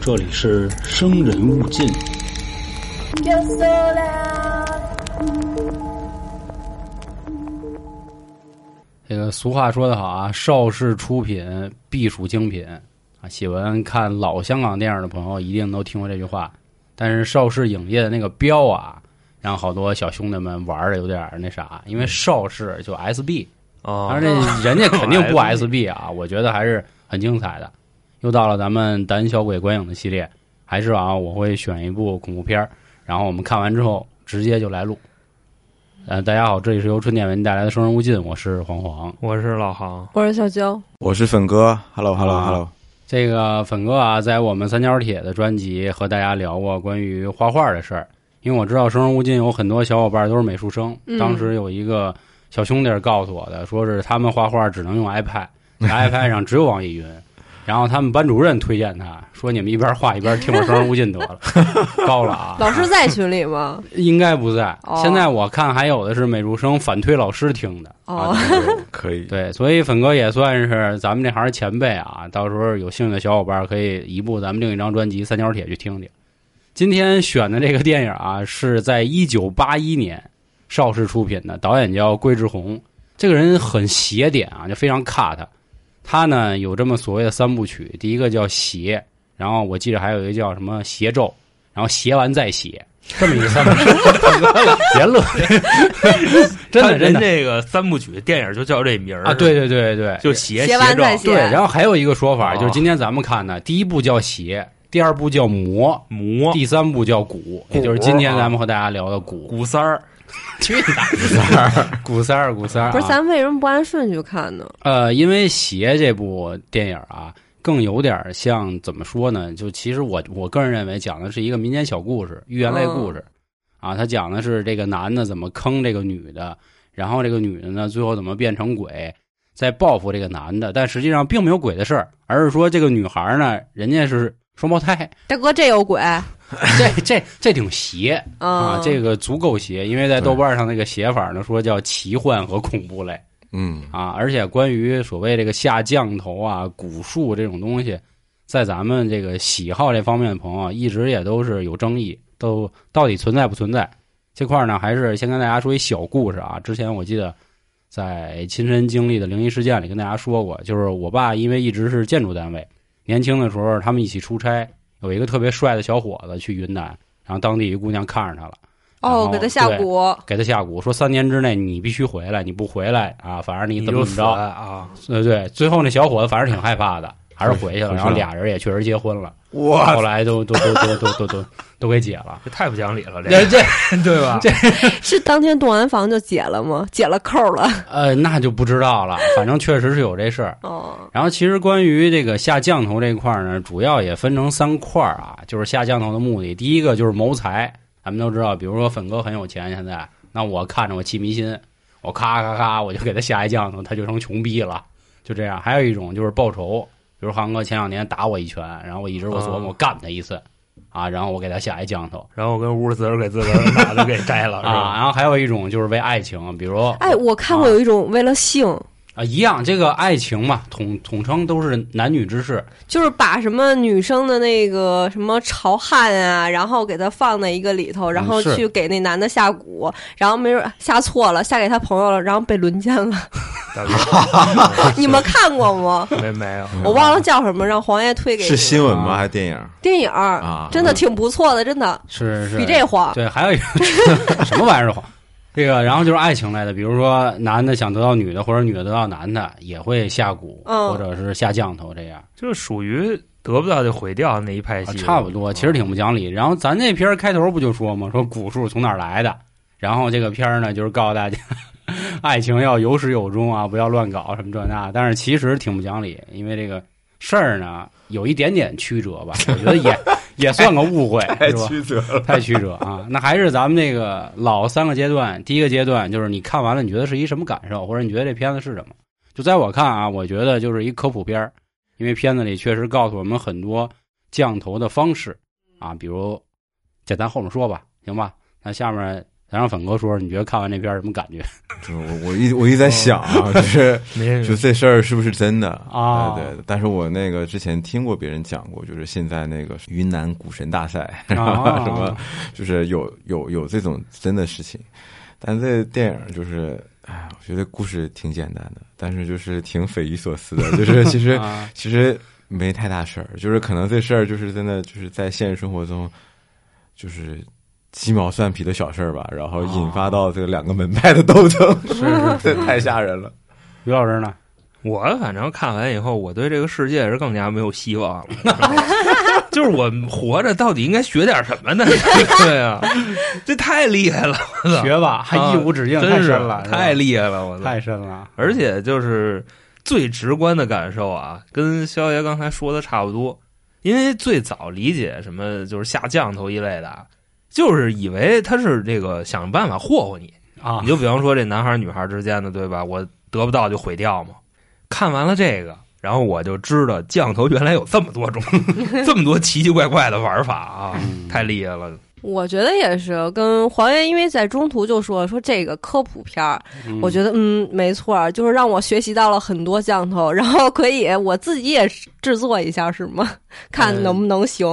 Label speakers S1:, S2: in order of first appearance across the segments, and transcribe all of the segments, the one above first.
S1: 这里是生人勿近。
S2: 这个俗话说得好啊，邵氏出品必属精品啊。喜欢看老香港电影的朋友一定都听过这句话。但是邵氏影业的那个标啊，让好多小兄弟们玩的有点那啥，因为邵氏就 SB，
S3: 哦
S2: 当然人家肯定不 SB 啊，我觉得还是很精彩的。又到了咱们胆小鬼观影的系列，还是啊，我会选一部恐怖片儿然后我们看完之后直接就来录。呃，大家好，这里是由春点为您带来的《生人勿近》，我是黄黄。
S3: 我是老航，
S4: 我是小娇，
S5: 我是粉哥，Hello Hello
S2: 啊
S5: Hello，
S2: 这个粉哥啊，在我们三角铁的专辑和大家聊过关于画画的事儿，因为我知道《生人勿近》有很多小伙伴都是美术生。
S4: 嗯
S2: 当时有一个小兄弟告诉我的，说是他们画画只能用 iPad，在 iPad 上只有网易云。然后他们班主任推荐他说：“你们一边画一边听我《生人勿近》得了，高了啊！”
S4: 老师在群里吗？
S2: 应该不在。
S4: 哦
S2: 现在我看还有的是美术生反推老师听的。
S4: 哦，
S5: 啊 可以，
S2: 对，所以粉哥也算是咱们这行前辈啊。到时候有兴趣的小伙伴可以移步咱们另一张专辑《三角铁》去听听。今天选的这个电影啊，是在一九八一年邵氏出品的，导演叫桂志红。这个人很邪点啊，就非常 cut。他呢有这么所谓的三部曲，第一个叫邪，然后我记得还有一个叫什么邪咒，然后邪完再邪，这么一个三部曲。别乐，真
S3: 他
S2: 的真的。
S3: 人这个三部曲电影就叫这名儿。
S2: 啊！对，对对对，
S3: 就邪
S4: 邪完
S3: 咒
S4: 再邪
S2: 对，然后还有一个说法，
S3: 哦
S2: 就是今天咱们看的，第一部叫邪，第二部叫魔，
S3: 魔。
S2: 第三部叫蛊，也就是今天咱们和大家聊的蛊。
S3: 蛊三儿，
S2: 去你大鼓三儿，古三儿，古三儿啊。
S4: 不是，咱为什么不按顺序看呢？
S2: 呃，因为邪这部电影啊，更有点像怎么说呢？就其实我我个人认为讲的是一个民间小故事、寓言类故事。啊，他讲的是这个男的怎么坑这个女的，然后这个女的呢，最后怎么变成鬼，在报复这个男的，但实际上并没有鬼的事儿，而是说这个女孩呢，人家是双胞胎，
S4: 大哥，这有鬼
S2: 这这这挺邪啊
S4: 啊！，
S2: 这个足够邪，因为在豆瓣上那个写法呢，说叫奇幻和恐怖类
S5: 嗯，
S2: 啊，而且关于所谓这个下降头啊、蛊术这种东西，在咱们这个喜好这方面的朋友，一直也都是有争议，都到底存在不存在这块儿呢？还是先跟大家说一小故事啊。之前我记得在亲身经历的灵异事件里跟大家说过，就是我爸因为一直是建筑单位，年轻的时候他们一起出差，有一个特别帅的小伙子去云南，然后当地一姑娘看上他了。
S4: 哦，给他下蛊，
S2: 给他下蛊，说三年之内你必须回来，你不回来啊，反正你怎么怎么着，
S3: 啊！
S2: 对对，最后那小伙子反正挺害怕的，还是回去了。然后俩人也确实结婚了，
S5: 哇
S2: 后来都都都都都都都都给解了。
S3: 这太不讲理了，这
S2: 这这
S3: 对吧？
S2: 这
S4: 是当天动完房就解了吗？解了扣了？
S2: 呃，那就不知道了，反正确实是有这事儿。
S4: 哦，
S2: 然后其实关于这个下降头这块儿呢，主要也分成三块儿啊，就是下降头的目的，第一个就是谋财，咱们都知道，比如说粉哥很有钱，现在那我看着我气迷心，我咔咔咔我就给他下一降头，他就成穷逼了，就这样。还有一种就是报仇，比如航哥前两年打我一拳，然后我一直我琢磨
S3: 啊
S2: 我干他一次，啊，然后我给他下一降头
S3: 然后我跟屋自个儿给自个儿脑袋给摘了，是
S2: 啊，
S3: 吧？
S2: 然后还有一种就是为爱情，比如
S4: 哎，我看过有一种为了性，
S2: 啊一样，这个爱情嘛，统统称都是男女之事，
S4: 就是把什么女生的那个什么潮汗啊，然后给他放在一个里头，然后去给那男的下蛊，然后没准下错了，下给他朋友了，然后被轮奸了。
S3: 大 哥
S4: 你们看过吗？
S3: 没没有？
S4: 我忘了叫什么，让黄爷推给你
S5: 是新闻
S2: 啊
S5: 吗？还是电影？
S4: 电影
S5: 啊
S4: 真的挺不错的，真的
S2: 是是
S4: 比这黄。
S2: 对，还有一个 什么玩意儿这个，然后就是爱情类的，比如说男的想得到女的，或者女的得到男的，也会下蛊，
S4: 嗯
S2: 或者是下降头这样，
S3: 就是属于得不到就毁掉那一派
S2: 啊
S3: 系，
S2: 差不多，其实挺不讲理。然后咱那片儿开头不就说嘛，说蛊术从哪儿来的？然后这个片儿呢，就是告诉大家，爱情要有始有终啊，不要乱搞什么这那。但是其实挺不讲理，因为这个事儿呢，有一点点曲折吧，我觉得也 也算个误会，
S5: 太？曲折了。
S2: 太曲折啊！那还是咱们那个老三个阶段。第一个阶段就是你看完了，你觉得是一什么感受，或者你觉得这片子是什么？就在我看啊，我觉得就是一科普片儿因为片子里确实告诉我们很多降头的方式啊，比如简单后面说吧，行吧？那下面咱让粉哥说说，你觉得看完这片什么感觉？
S5: 就是我我一我一直在想啊，就是 就这事儿是不是真的？
S2: 啊
S5: 对对，但是我那个之前听过别人讲过，就是现在那个云南股神大赛，
S2: 啊。
S5: 什么，就是有有有这种真的事情，但这电影就是，哎，我觉得故事挺简单的，但是就是挺匪夷所思的，就是其实
S2: 啊
S5: 其实没太大事儿，就是可能这事儿就是真的就是在现实生活中，就是鸡毛蒜皮的小事儿吧，然后引发到这个两个门派的斗争，
S2: 是是
S5: 这 太吓人了。
S2: 于老师呢？
S3: 我反正看完以后，我对这个世界是更加没有希望了。就是我活着到底应该学点什么呢？对啊，这太厉害了，我操！
S2: 学吧，还
S3: 啊
S2: 一无止境，太
S3: 真是
S2: 深了，
S3: 太
S2: 厉
S3: 厉害了，我！
S2: 太深了。
S3: 而且就是最直观的感受啊，跟肖爷刚才说的差不多。因为最早理解什么就是下降头一类的啊，就是以为他是这个想办法霍霍你。
S2: 啊
S3: 你，就比方说这男孩儿女孩儿之间的，对吧？我得不到就毁掉嘛。看完了这个，然后我就知道降头原来有这么多种，这么多奇奇怪怪的玩法啊，
S2: 嗯
S3: 太厉害了。
S4: 我觉得也是，跟黄爷因为在中途就说说这个科普片儿，
S2: 嗯
S4: 我觉得嗯没错儿，就是让我学习到了很多降头，然后可以我自己也制作一下，是吗？看
S2: 嗯
S4: 能不能行。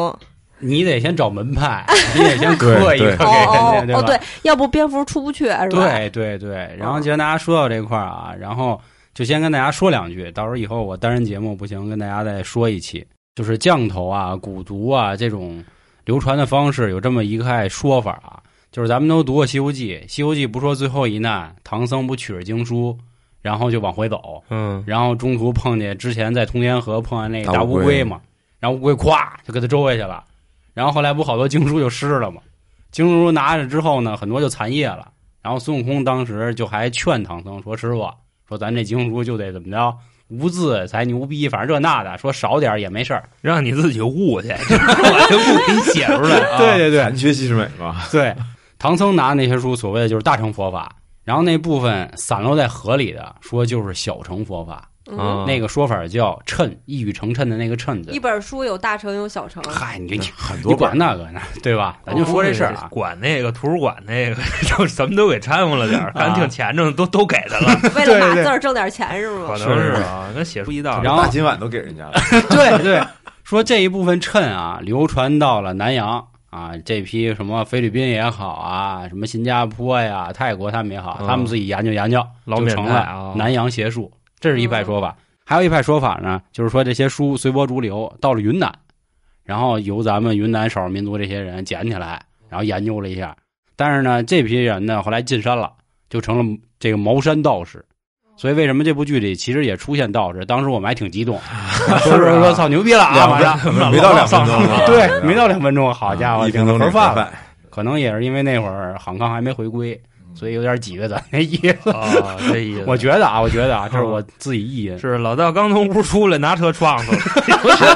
S2: 你得先找门派，你得先刻一个给人家，
S4: 哦，
S2: 吧？
S4: 对，要不蝙蝠出不去是吧？
S2: 对对对，然后既然大家说到这块儿啊，然后就先跟大家说两句，到时候以后我单人节目不行，跟大家再说一期，就是降头啊、蛊毒啊这种流传的方式有这么一派说法啊，就是咱们都读过《西游记》，《西游记》不说最后一难，唐僧不取着经书，然后就往回走，
S3: 嗯，
S2: 然后中途碰见之前在通天河碰见那个大
S5: 大乌龟
S2: 乌龟嘛，然后乌龟咵就给他周下去了，然后后来不好多经书就湿了嘛，经书拿着之后呢，很多就残页了，然后孙悟空当时就还劝唐僧说：“师傅，说咱这经书就得怎么着，无字才牛逼，反正这那的，说少点也没事儿。
S3: 让你自己悟去，我就不给你写出来啊。
S2: 对对
S5: 残缺即是美嘛。
S2: 对，唐僧拿那些书，所谓的就是大乘佛法，然后那部分散落在河里的，说就是小乘佛法，
S4: 嗯，
S3: 啊
S2: 那个说法叫谶，一语成谶的那个谶字。
S4: 一。本书有大成有小成，
S2: 嗨，你你
S5: 很
S2: 你管那个呢，对吧？咱就说这事儿啊。
S3: 管那个图书馆那个，就什么都给掺和了点儿，看挺钱挣，都都给他了，
S4: 为了码字儿挣点钱是吗？
S3: 可能是啊，跟写书一道。
S2: 然后
S5: 大金碗都给人家了，
S2: 对对，说这一部分谶啊，流传到了南洋啊，这批什么菲律宾也好啊，什么新加坡呀、泰国他们也好，
S3: 嗯。
S2: 他们自己研究研究，
S3: 老
S2: 成了
S3: 啊。
S2: 南洋邪术，这是一派说法。还有一派说法呢，就是说这些书随波逐流到了云南，然后由咱们云南少数民族这些人捡起来，然后研究了一下。但是呢，这批人呢后来进山了，就成了这个茅山道士。所以为什么这部剧里其实也出现道士？当时我们还挺激动，说说说操牛逼了啊！
S5: 两
S2: 马上
S5: 没到两分钟啊，
S2: 对，没到两分钟，好家伙，
S5: 一分钟
S2: 盒饭了。
S5: 盒饭，
S2: 可能也是因为那会儿杭康还没回归，所以有点挤兑咱那意思。
S3: 啊，这意思。
S2: 我觉得啊，我觉得啊，这是我自己意淫，
S3: 是老道刚从屋出来，拿车撞死了。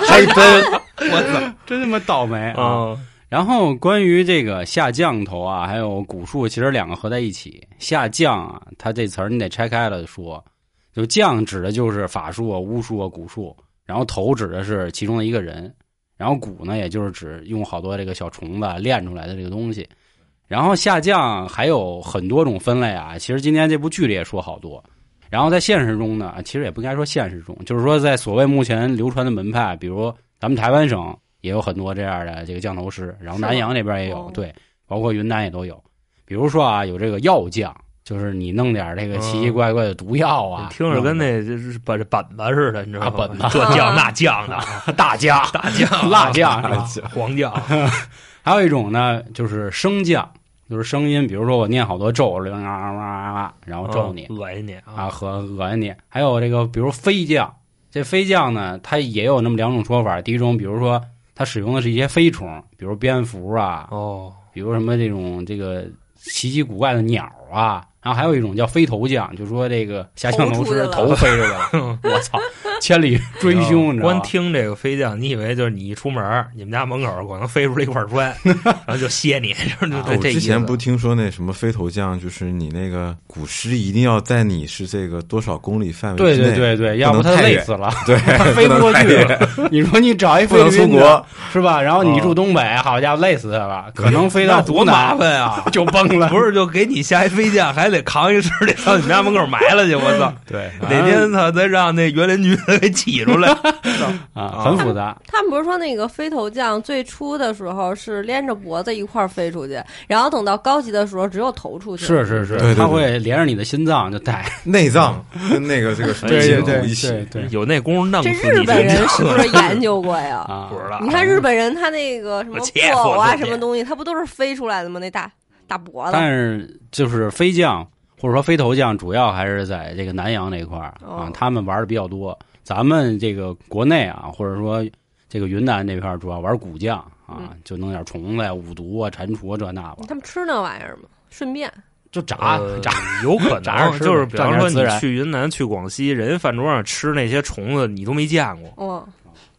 S5: 还真
S3: 我操！
S2: 真他妈倒霉啊！
S3: 啊，
S2: 然后关于这个下降头啊，还有蛊术，其实两个合在一起。下降啊，它这词儿你得拆开了说，就降指的就是法术啊、巫术啊、蛊术，然后头指的是其中的一个人，然后蛊呢，也就是指用好多这个小虫子炼出来的这个东西。然后下降还有很多种分类啊，其实今天这部剧里也说好多。然后在现实中呢，其实也不应该说现实中，就是说在所谓目前流传的门派，比如咱们台湾省也有很多这样的这个降头师，然后南洋那边也有，
S4: 哦
S2: 对，包括云南也都有。比如说啊，有这个药降，就是你弄点这个奇奇怪怪的毒药啊，
S3: 听着跟那就是本本子似的，你知道吗？
S2: 啊本子
S3: 这酱那酱的，
S2: 大酱、
S3: 大 酱、
S2: 辣酱是吧
S5: 大酱
S3: 黄酱，
S2: 还有一种呢，就是升降，就是声音，比如说我念好多咒，然后咒你
S3: 嗯恶心你
S2: 啊，和恶心你。还有这个，比如飞降，这飞降呢，它也有那么两种说法。第一种，比如说它使用的是一些飞虫，比如蝙蝠啊，
S3: 哦，
S2: 比如什么这种这个奇奇古怪的鸟啊。然后还有一种叫飞头降，就说这个下降头师
S4: 头
S2: 飞出去了，我操！千里追凶，你知道
S3: 光？听这个飞将，你以为就是你一出门，你们家门口可能飞出来一块砖，然后就歇你，就 是就
S5: 啊我。之前不听说那什么飞头将，就是你那个古尸一定要在你是这个多少公里范围
S2: 对
S5: 之内，
S2: 对对对，要不他累死了，
S5: 对，
S2: 飞不过去。你说你找一
S5: 不能
S2: 菲律宾的
S5: 出国，
S2: 是吧？然后你
S3: 哦
S2: 住东北，好家伙，累死他了，可能飞到
S3: 多麻烦啊！
S2: 就崩了。
S3: 不是，就给你下一飞将，还得扛一尸得上你们家门口埋了去。我操！
S2: 对，
S3: 哪天他再让那园林局 给挤出来？
S2: 啊，很复杂。
S4: 他们不是说那个飞头降最初的时候是连着脖子一块儿飞出去，然后等到高级的时候只有头出去。
S2: 是是是，
S5: 对对对
S2: 它会连着你的心脏就带。
S5: 内脏跟那个这个什么
S2: 对对对
S5: 一起
S2: 对对
S3: 有那功夫弄死
S4: 这
S3: 你
S4: 日本人是不是研究过呀？
S2: 啊
S3: 不知道。
S4: 你看日本人他那个什么布偶啊，什么东西，他不都是飞出来的吗？那大大脖子。
S2: 但是就是飞将或者说飞头将，主要还是在这个南洋那块儿啊
S4: 哦，
S2: 他们玩的比较多。咱们这个国内啊，或者说这个云南那片儿，主要玩古将啊
S4: 嗯，
S2: 就弄点虫子呀、五毒啊、蟾蜍啊这那吧，
S4: 他们吃那玩意儿吗？顺便
S2: 就炸
S3: 呃
S2: 炸。
S3: 有可能
S2: 炸
S3: 就是比方说你去云南、去广西，人家饭桌上吃那些虫子，你都没见过，
S4: 嗯，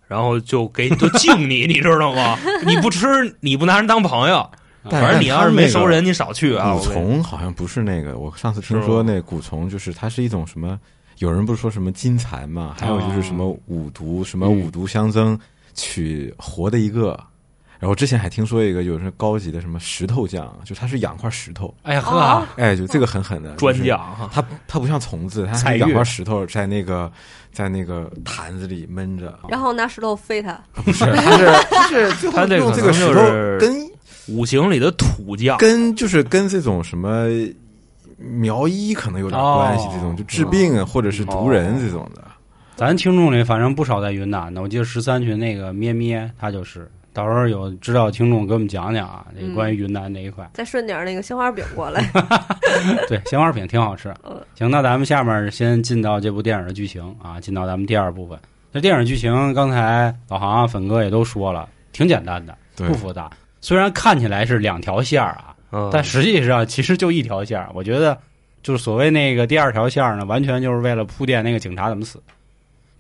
S3: 然后就给就敬你，你知道吗？你不吃，你不拿人当朋友。反正你要是没熟人，
S5: 你
S3: 你少去啊。
S5: 蛊
S3: 我跟你
S5: 虫好像不是那个，我上次听说那蛊虫就是它是一种什么，有人不是说什么金蚕嘛，还有就是什么五毒，什么五毒相争，取活的一个。然后之前还听说一个有是高级的什么石头匠，就他是养块石头，
S2: 哎呀呵
S4: 哦，
S5: 哎，就这个狠狠的
S3: 专。
S5: 就是
S3: 家哈，
S5: 它它不像虫子，它
S2: 彩玉
S5: 是养块石头在那个在那个坛子里闷着，
S4: 然后拿石头飞它。
S5: 不是，它是
S3: 他
S5: 用这个石头
S3: 就是
S5: 跟
S3: 五行里的土将。
S5: 跟就是跟这种什么苗医可能有点关系，
S2: 哦
S5: 这种就治病啊，或者是毒人这种的。
S2: 咱听众里反正不少在云南的，我记得十三群那个咩咩，他就是。到时候有知道听众给我们讲讲啊，这个关于云南这一块。
S4: 再顺点那个鲜花饼 过来。
S2: 对，鲜花饼挺好吃
S4: 嗯。
S2: 行，那咱们下面先进到这部电影的剧情啊，进到咱们第二部分。这电影剧情刚才老航、啊、粉哥也都说了，挺简单的，
S5: 对
S2: 不复杂。虽然看起来是两条线儿啊，但实际上其实就一条线儿。我觉得就是所谓那个第二条线儿呢，完全就是为了铺垫那个警察怎么死。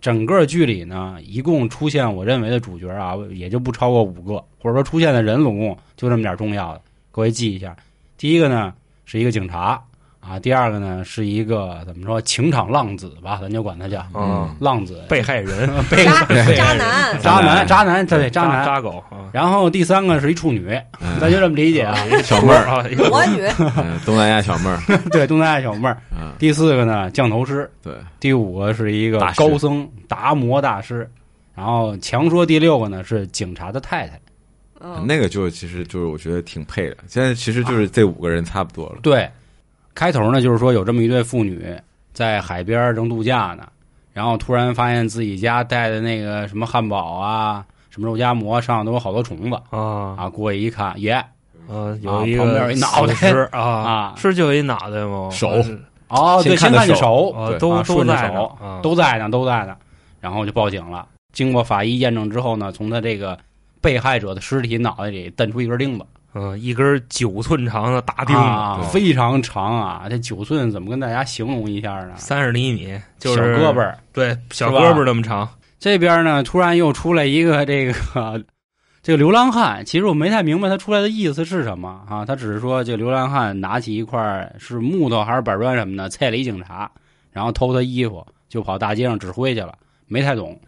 S2: 整个剧里呢，一共出现我认为的主角啊，也就不超过五个，或者说出现的人总共就这么点重要的，各位记一下。第一个呢是一个警察啊，第二个呢是一个怎么说情场浪子吧，咱就管他叫
S3: 嗯，
S2: 浪子，
S3: 被害人、
S2: 被
S4: 渣男，
S2: 渣男渣男，对渣
S3: 渣
S2: 男。
S3: 渣狗啊，
S2: 然后第三个是一处女，
S5: 嗯
S2: 咱就这么理解啊。
S5: 小妹儿，
S3: 啊，
S4: 我女，
S5: 嗯，东南亚小妹儿，
S2: 对，东南亚小妹儿。
S5: 嗯，
S2: 第四个呢，降头师。
S5: 对，
S2: 第五个是一个高僧达摩大师。然后强说第六个呢是警察的太太。
S4: 嗯，
S5: 那个就其实就是我觉得挺配的。现在其实就是这五个人差不多了。
S2: 对，开头呢就是说有这么一对妇女在海边正度假呢，然后突然发现自己家带的那个什么汉堡啊、什么肉夹馍上都有好多虫子
S3: 啊。
S2: 啊，过去一看，耶，
S3: 啊，有一
S2: 旁边一脑袋
S3: 啊
S2: 啊。
S3: 是就有一脑袋吗？
S5: 手。
S3: 啊
S2: 对，先
S5: 先看的手
S2: 看见手，
S3: 啊都
S2: 啊顺着
S3: 都在呢
S2: 手
S3: 啊。
S2: 都在呢，都在呢，然后就报警了。经过法医验证之后呢，从他这个被害者的尸体脑袋里蹬出一根钉子，
S3: 嗯，一根九寸长的大钉
S2: 啊，非常长啊！这九寸怎么跟大家形容一下呢？
S3: 三十厘米，就是
S2: 小胳膊，儿。
S3: 对，小胳膊那么长。
S2: 这边呢，突然又出来一个这个 这个流浪汉。其实我没太明白他出来的意思是什么啊？他只是说这个流浪汉拿起一块是木头还是板砖什么的，踩了一警察，然后偷他衣服，就跑大街上指挥去了。没太懂，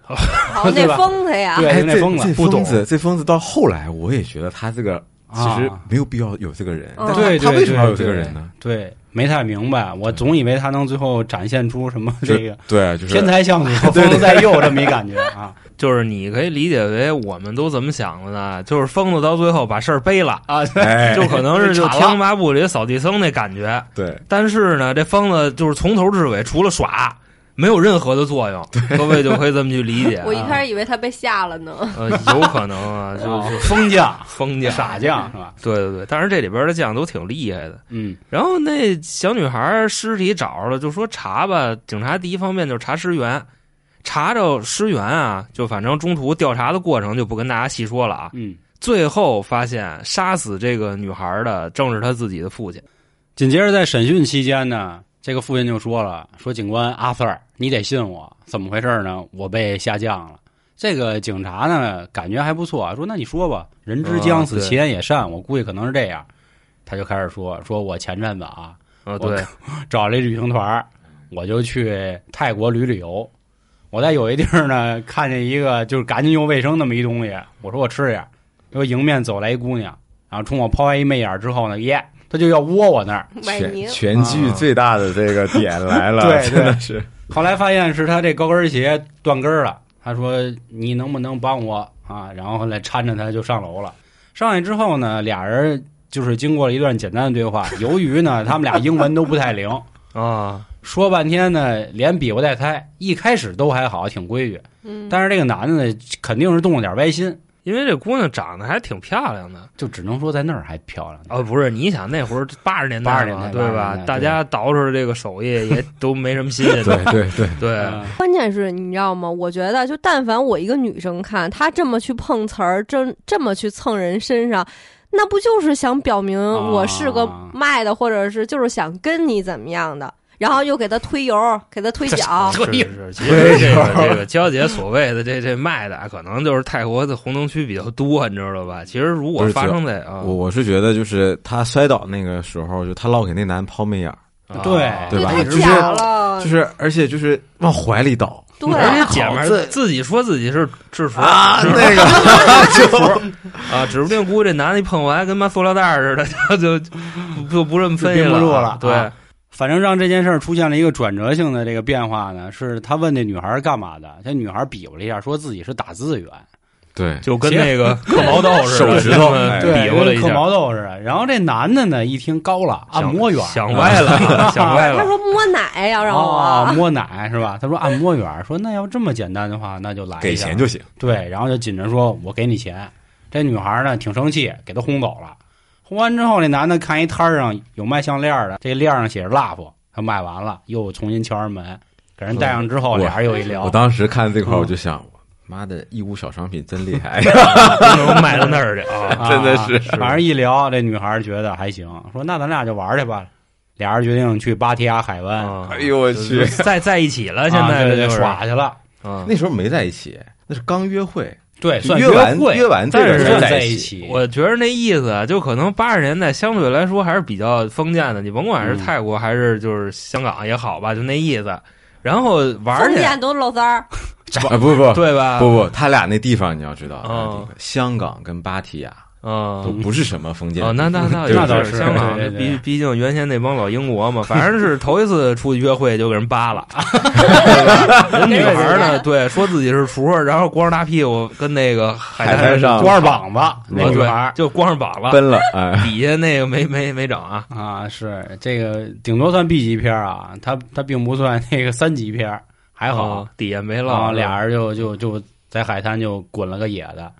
S4: 那 疯子呀，
S2: 对那疯子
S5: 这
S3: 不懂
S5: 疯子，这疯子到后来我也觉得他这个其实
S2: 啊
S5: 没有必要有这个人，
S2: 对对
S5: 他为什么要有这个人呢？
S2: 对，没太明白。我总以为他能最后展现出什么这个
S5: 对，就是
S2: 天才向左，
S5: 疯
S2: 子在右这么一感觉啊
S3: 就是你可以理解为我们都怎么想的呢？就是疯子到最后把事儿背了，
S2: 啊！
S5: 哎，
S3: 就可能是就《天龙八部》里扫地僧那感觉。
S5: 对，
S3: 但是呢，这疯子就是从头至尾除了耍，没有任何的作用。各位就可以这么去理解。
S4: 我一开始以为他被吓了呢。
S3: 呃，有可能啊，就
S2: 哦
S3: 是
S2: 疯将、
S3: 疯将、
S2: 傻将是吧？
S3: 对对对，但是这里边的将都挺厉害的。
S2: 嗯
S3: 然后那小女孩尸体找着了，就说查吧。警察第一方面就是查尸源，查着尸源啊，就反正中途调查的过程就不跟大家细说了啊。
S2: 嗯。
S3: 最后发现杀死这个女孩的正是她自己的父亲。
S2: 紧接着在审讯期间呢，这个父亲就说了：“说警官阿 Sir，你得信我，怎么回事呢？我被下降了。”这个警察呢，感觉还不错，说：“那你说吧，人之将死，其言也善。我估计可能是这样。”他就开始说：“说我前阵子啊，
S3: 啊，对，
S2: 找了一旅行团，我就去泰国旅旅游。我在有一地儿呢，看见一个就是干净又卫生那么一东西，我说我吃点儿。结果迎面走来一姑娘，然后冲我抛来一媚眼之后呢，耶，她就要窝我那儿。
S5: 全全剧最大的这个点来了，
S2: 对对
S5: 真的是
S2: 后来发现是他这高跟鞋断跟儿了，他说你能不能帮我啊？然后后来搀着他就上楼了。上去之后呢，俩人就是经过了一段简单的对话。由于呢，他们俩英文都不太灵，
S3: 啊，
S2: 说半天呢，连比划带猜。一开始都还好，挺规矩，
S4: 嗯，
S2: 但是这个男的呢，肯定是动了点歪心，
S3: 因为这姑娘长得还挺漂亮的。
S2: 就只能说在那儿还漂亮。
S3: 哦，不是，你想那会儿八十年代
S2: 八十年代
S3: 嘛对
S2: 80年代？
S3: 吧大家捯饬这个手艺也都没什么新鲜
S5: 对
S3: 的，
S5: 对对，
S3: 对
S2: 嗯
S4: 关键是你知道吗？我觉得，就但凡我一个女生看她这么去碰瓷儿，这这么去蹭人身上，那不就是想表明我是个
S2: 啊
S4: 卖的，或者是就是想跟你怎么样的？然后又给他推油，给他推脚，
S3: 是是，其实这个这个娇姐所谓的这这卖的，可能就是泰国的红灯区比较多，你知道吧？其实如果发生在啊。
S5: 我，我是觉得就是他摔倒那个时候，就他老给那男抛媚眼
S2: 对
S5: 对吧？
S4: 太
S5: 就是就是而且就是往怀里倒。
S4: 对，
S3: 而且姐们自己说自己是制服。
S5: 啊，
S3: 是
S5: 那个。
S3: 制 服啊，指不定估计这男的一碰完跟妈塑料袋似的，就就就不这么分析
S2: 了
S3: 对。
S2: 啊，反正让这件事儿出现了一个转折性的这个变化呢，是他问那女孩儿干嘛的，这女孩比划了一下，说自己是打字员，
S5: 对，
S3: 就跟那个 刻毛豆似的，
S5: 手指头
S3: 比划了一下，
S2: 毛豆似的。然后这男的呢，一听高了，按摩员，
S3: 想歪了，想歪了。
S4: 他说摸奶要让
S2: 哦，
S4: 我，
S2: 摸奶是吧？他说按摩员，说那要这么简单的话，那就来
S5: 给钱就行。
S2: 对，然后就紧着说我给你钱。这女孩呢挺生气，给他轰走了。轰完之后，那男的看一摊儿上有卖项链的，这链上写着 love，他卖完了，又重新敲人门，给人戴上之后，俩人又一聊。
S5: 我当时看这块我就想，妈的，义乌小商品真厉害，
S3: 不能卖到那儿去啊！
S2: 啊
S5: 真的是
S2: 反正一聊，这女孩觉得还行，说那咱俩就玩去吧。俩人决定去芭提雅海湾，
S3: 啊
S5: 哎呦我去！
S3: 在在一起了，现
S2: 啊对对
S3: 在这就
S2: 耍去了。
S3: 啊
S5: 那时候没在一起，那是刚约会，
S2: 对，算
S5: 约完
S2: 会，
S5: 约完这个
S3: 但是
S2: 算在
S5: 一
S2: 一。起。
S3: 我觉得那意思啊，就可能八十年代相对来说还是比较封建的，你甭管是
S2: 嗯
S3: 泰国还是就是香港也好吧，就那意思。然后玩儿去，
S4: 封建都露三儿，
S5: 啊不不
S3: 对吧？
S5: 不不，他俩那地方你要知道，
S3: 嗯
S5: 香港跟芭提雅都
S3: 嗯。
S5: 不是什么封建
S3: 哦，那那那
S2: 那倒是
S3: 是香港，毕毕竟原先那帮老英国嘛，反正是头一次出去约会就给人扒了。人女孩呢，对，说自己是厨，然后光着大屁股跟那个海
S5: 海滩上
S2: 光着膀子，那女孩
S3: 就光着膀子，
S5: 奔了，哎，
S3: 底下那个没没没整啊。
S2: 啊，是这个顶多算 B 级片啊，它它并不算那个三级片，还好
S3: 哦。底下没
S2: 然
S3: 落
S2: 后，俩人就就就在海滩就滚了个野的，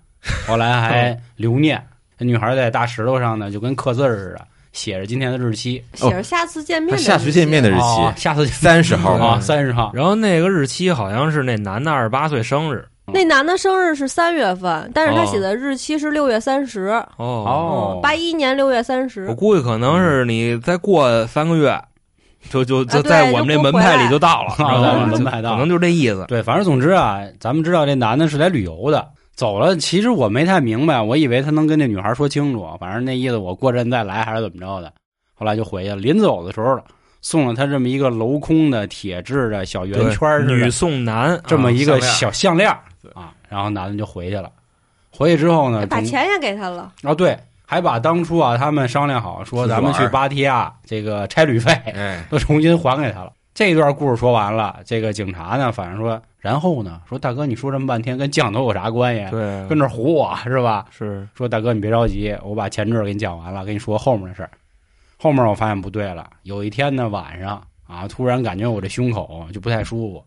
S2: 后来还留念。那女孩在大石头上呢，就跟刻字儿似的，写着今天的日期，
S4: 写着下次见面的
S5: 他下次见面的日
S2: 哦
S5: 期
S2: 下次
S5: 三十号
S2: 啊，
S5: 嘛，
S2: 三十号。
S3: 然后那个日期好像是那男的二十八岁生日
S4: 那男的生日是三月份，但是他
S3: 哦
S4: 写的日期是六月三十，
S3: 哦。
S2: 哦，
S4: 八一年六月三十
S3: 我。估计可能是你再过三个月，就就就
S4: 啊对
S3: 在我们这门派里就到了，
S2: 门派到
S3: 可能就这意思。
S2: 对，反正总之啊，咱们知道这男的是来旅游的，走了。其实我没太明白，我以为他能跟那女孩说清楚，反正那意思我过阵再来还是怎么着的。后来就回去了。临走的时候送了他这么一个镂空的铁质的小圆圈儿
S3: 女送男
S2: 这么一个小项链儿啊，然后男的就回去了。回去之后呢，总
S4: 把钱也给他了，
S2: 哦对，还把当初啊他们商量好说咱们去
S5: 玩儿
S2: 芭提雅这个差旅费
S5: 哎，
S2: 都重新还给他了。这段故事说完了，这个警察呢，反正说，然后呢，说大哥，你说这么半天跟降头有啥关系？
S3: 对，
S2: 跟这儿唬我是吧？
S3: 是
S2: 说大哥你别着急，我把前置给你讲完了，跟你说后面的事儿。后面我发现不对了，有一天呢晚上啊，突然感觉我这胸口就不太舒服，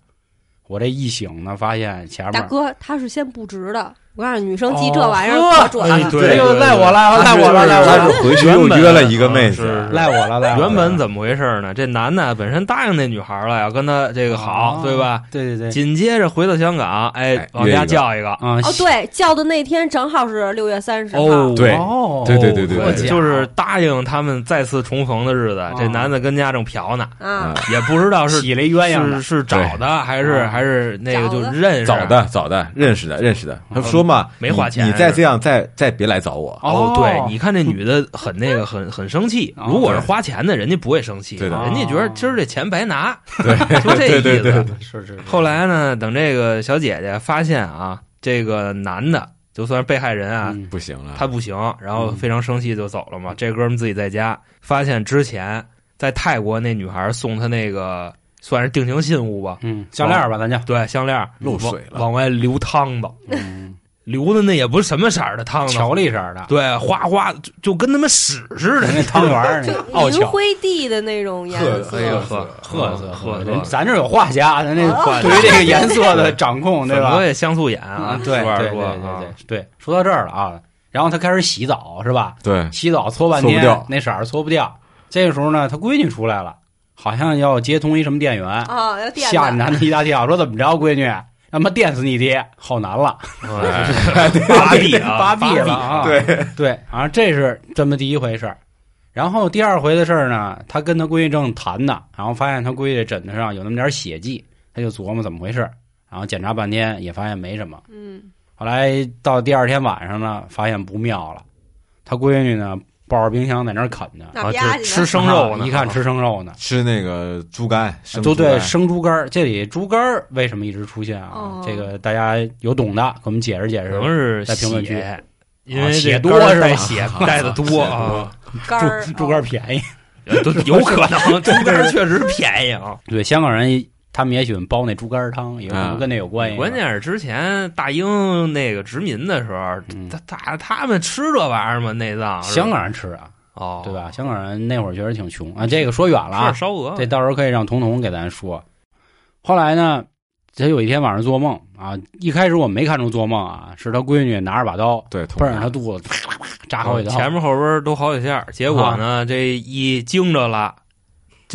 S2: 我这一醒呢，发现前面
S4: 大哥他是先不直的，我告诉你，女生记这玩意儿
S2: 哦
S4: 可准了。
S3: 哎对
S2: 这又赖我了，赖我了，赖我了，
S5: 他是回去又约了一个妹子，
S2: 赖我了，赖我。
S3: 原本怎么回事呢？这男的本身答应那女孩了，要跟她这个好，
S2: 啊
S3: 对吧？
S2: 对对对，
S3: 紧接着回到香港，哎
S5: 哎，
S3: 往家叫一个，
S2: 啊，
S4: 哦，对，叫的那天正好是六月三十号。
S3: 哦，
S5: 对
S2: 哦，
S5: 对对对对
S3: 就是答应他们再次重逢的日子，这
S2: 哦
S3: 男的跟家正嫖呢，
S4: 啊，
S3: 也不知道是
S2: 起了鸳鸯，
S3: 是是找的还是
S2: 啊
S3: 还是那个就认识
S5: 找的找的认识的认识的。他说嘛，
S3: 没花钱
S5: 你你再这样再再别来找我。
S3: 哦，对，你看这女的很那个，很很生气。
S2: 哦
S3: 如果是花钱的，人家不会生气，
S5: 对的
S3: 人家觉得今儿这钱白拿，
S5: 对
S3: 就这意
S5: 对对对
S3: 思。
S2: 是是。
S3: 后来呢，等这个小姐姐发现啊，这个男的就算是被害人啊，
S2: 嗯
S5: 不行了，
S3: 他不行，然后非常生气就走了嘛。这哥们自己在家发现之前在泰国那女孩送他那个算是定情信物吧，
S2: 嗯，项链吧，咱叫
S3: 对，项链
S5: 漏水了
S3: 往往外流汤子，
S2: 嗯，
S3: 流的那也不是什么色儿的汤子，
S2: 巧力色的，
S3: 对，哗哗就就跟他妈屎似的
S2: 那汤圆儿那
S4: 就银灰地的那种颜色
S3: 褐。
S5: 色
S2: 褐色
S3: 褐色，
S2: 咱这有画家，咱这 对于这个颜色的掌控，对吧
S3: 我？也像素眼啊，
S2: 对
S3: 实话
S2: 对对
S3: 说
S2: 对
S3: 啊
S2: 对对，说到这儿了啊，然后他开始洗澡是吧？
S5: 对
S2: 洗澡搓半天那色儿搓不掉。这个时候呢，他闺女出来了，好像要接通一什么电源，
S4: 啊，要电的
S2: 吓男的一大跳，说怎么着，闺女，他妈电死你爹，好难了，
S3: 哎芭比啊，
S2: 芭比了啊！
S5: 对
S2: 对，啊，这是这么第一回事儿。然后第二回的事儿呢，他跟他闺女正谈呢，然后发现他闺女枕头上有那么点血迹，他就琢磨怎么回事儿，然后检查半天也发现没什么。
S4: 嗯，
S2: 后来到第二天晚上呢，发现不妙了，他闺女呢抱着冰箱在那儿啃呢，
S3: 吃生肉呢
S2: 啊一看吃生肉呢，
S5: 吃那个猪肝，
S2: 都对生猪肝。这里猪肝为什么一直出现啊？
S4: 哦
S2: 这个大家有懂的，给我们解释解释。
S3: 可能是
S2: 在评论区，
S3: 因为
S2: 啊血多是吧
S3: 带血带的多啊，
S4: 肝儿
S2: 猪猪肝便宜，
S3: 都 有可能猪肝确实便宜啊。
S2: 对香港人他们也喜欢煲那猪肝汤，也可能
S5: 啊
S2: 跟那有关系。
S3: 关键是之前大英那个殖民的时候，
S2: 嗯
S3: 他他他们吃这玩意儿吗？内脏
S2: 香港人吃啊，
S3: 哦，
S2: 对吧？香港人那会儿确实挺穷啊。这个说远了啊
S3: 是，烧鹅，
S2: 这到时候可以让彤彤给咱说。后来呢，他有一天晚上做梦啊，一开始我没看出做梦啊，是他闺女拿着把刀
S5: 对，
S2: 奔着他肚子啪啪啪扎好几刀。
S3: 前面后边都好几下，结果呢，这一惊着了，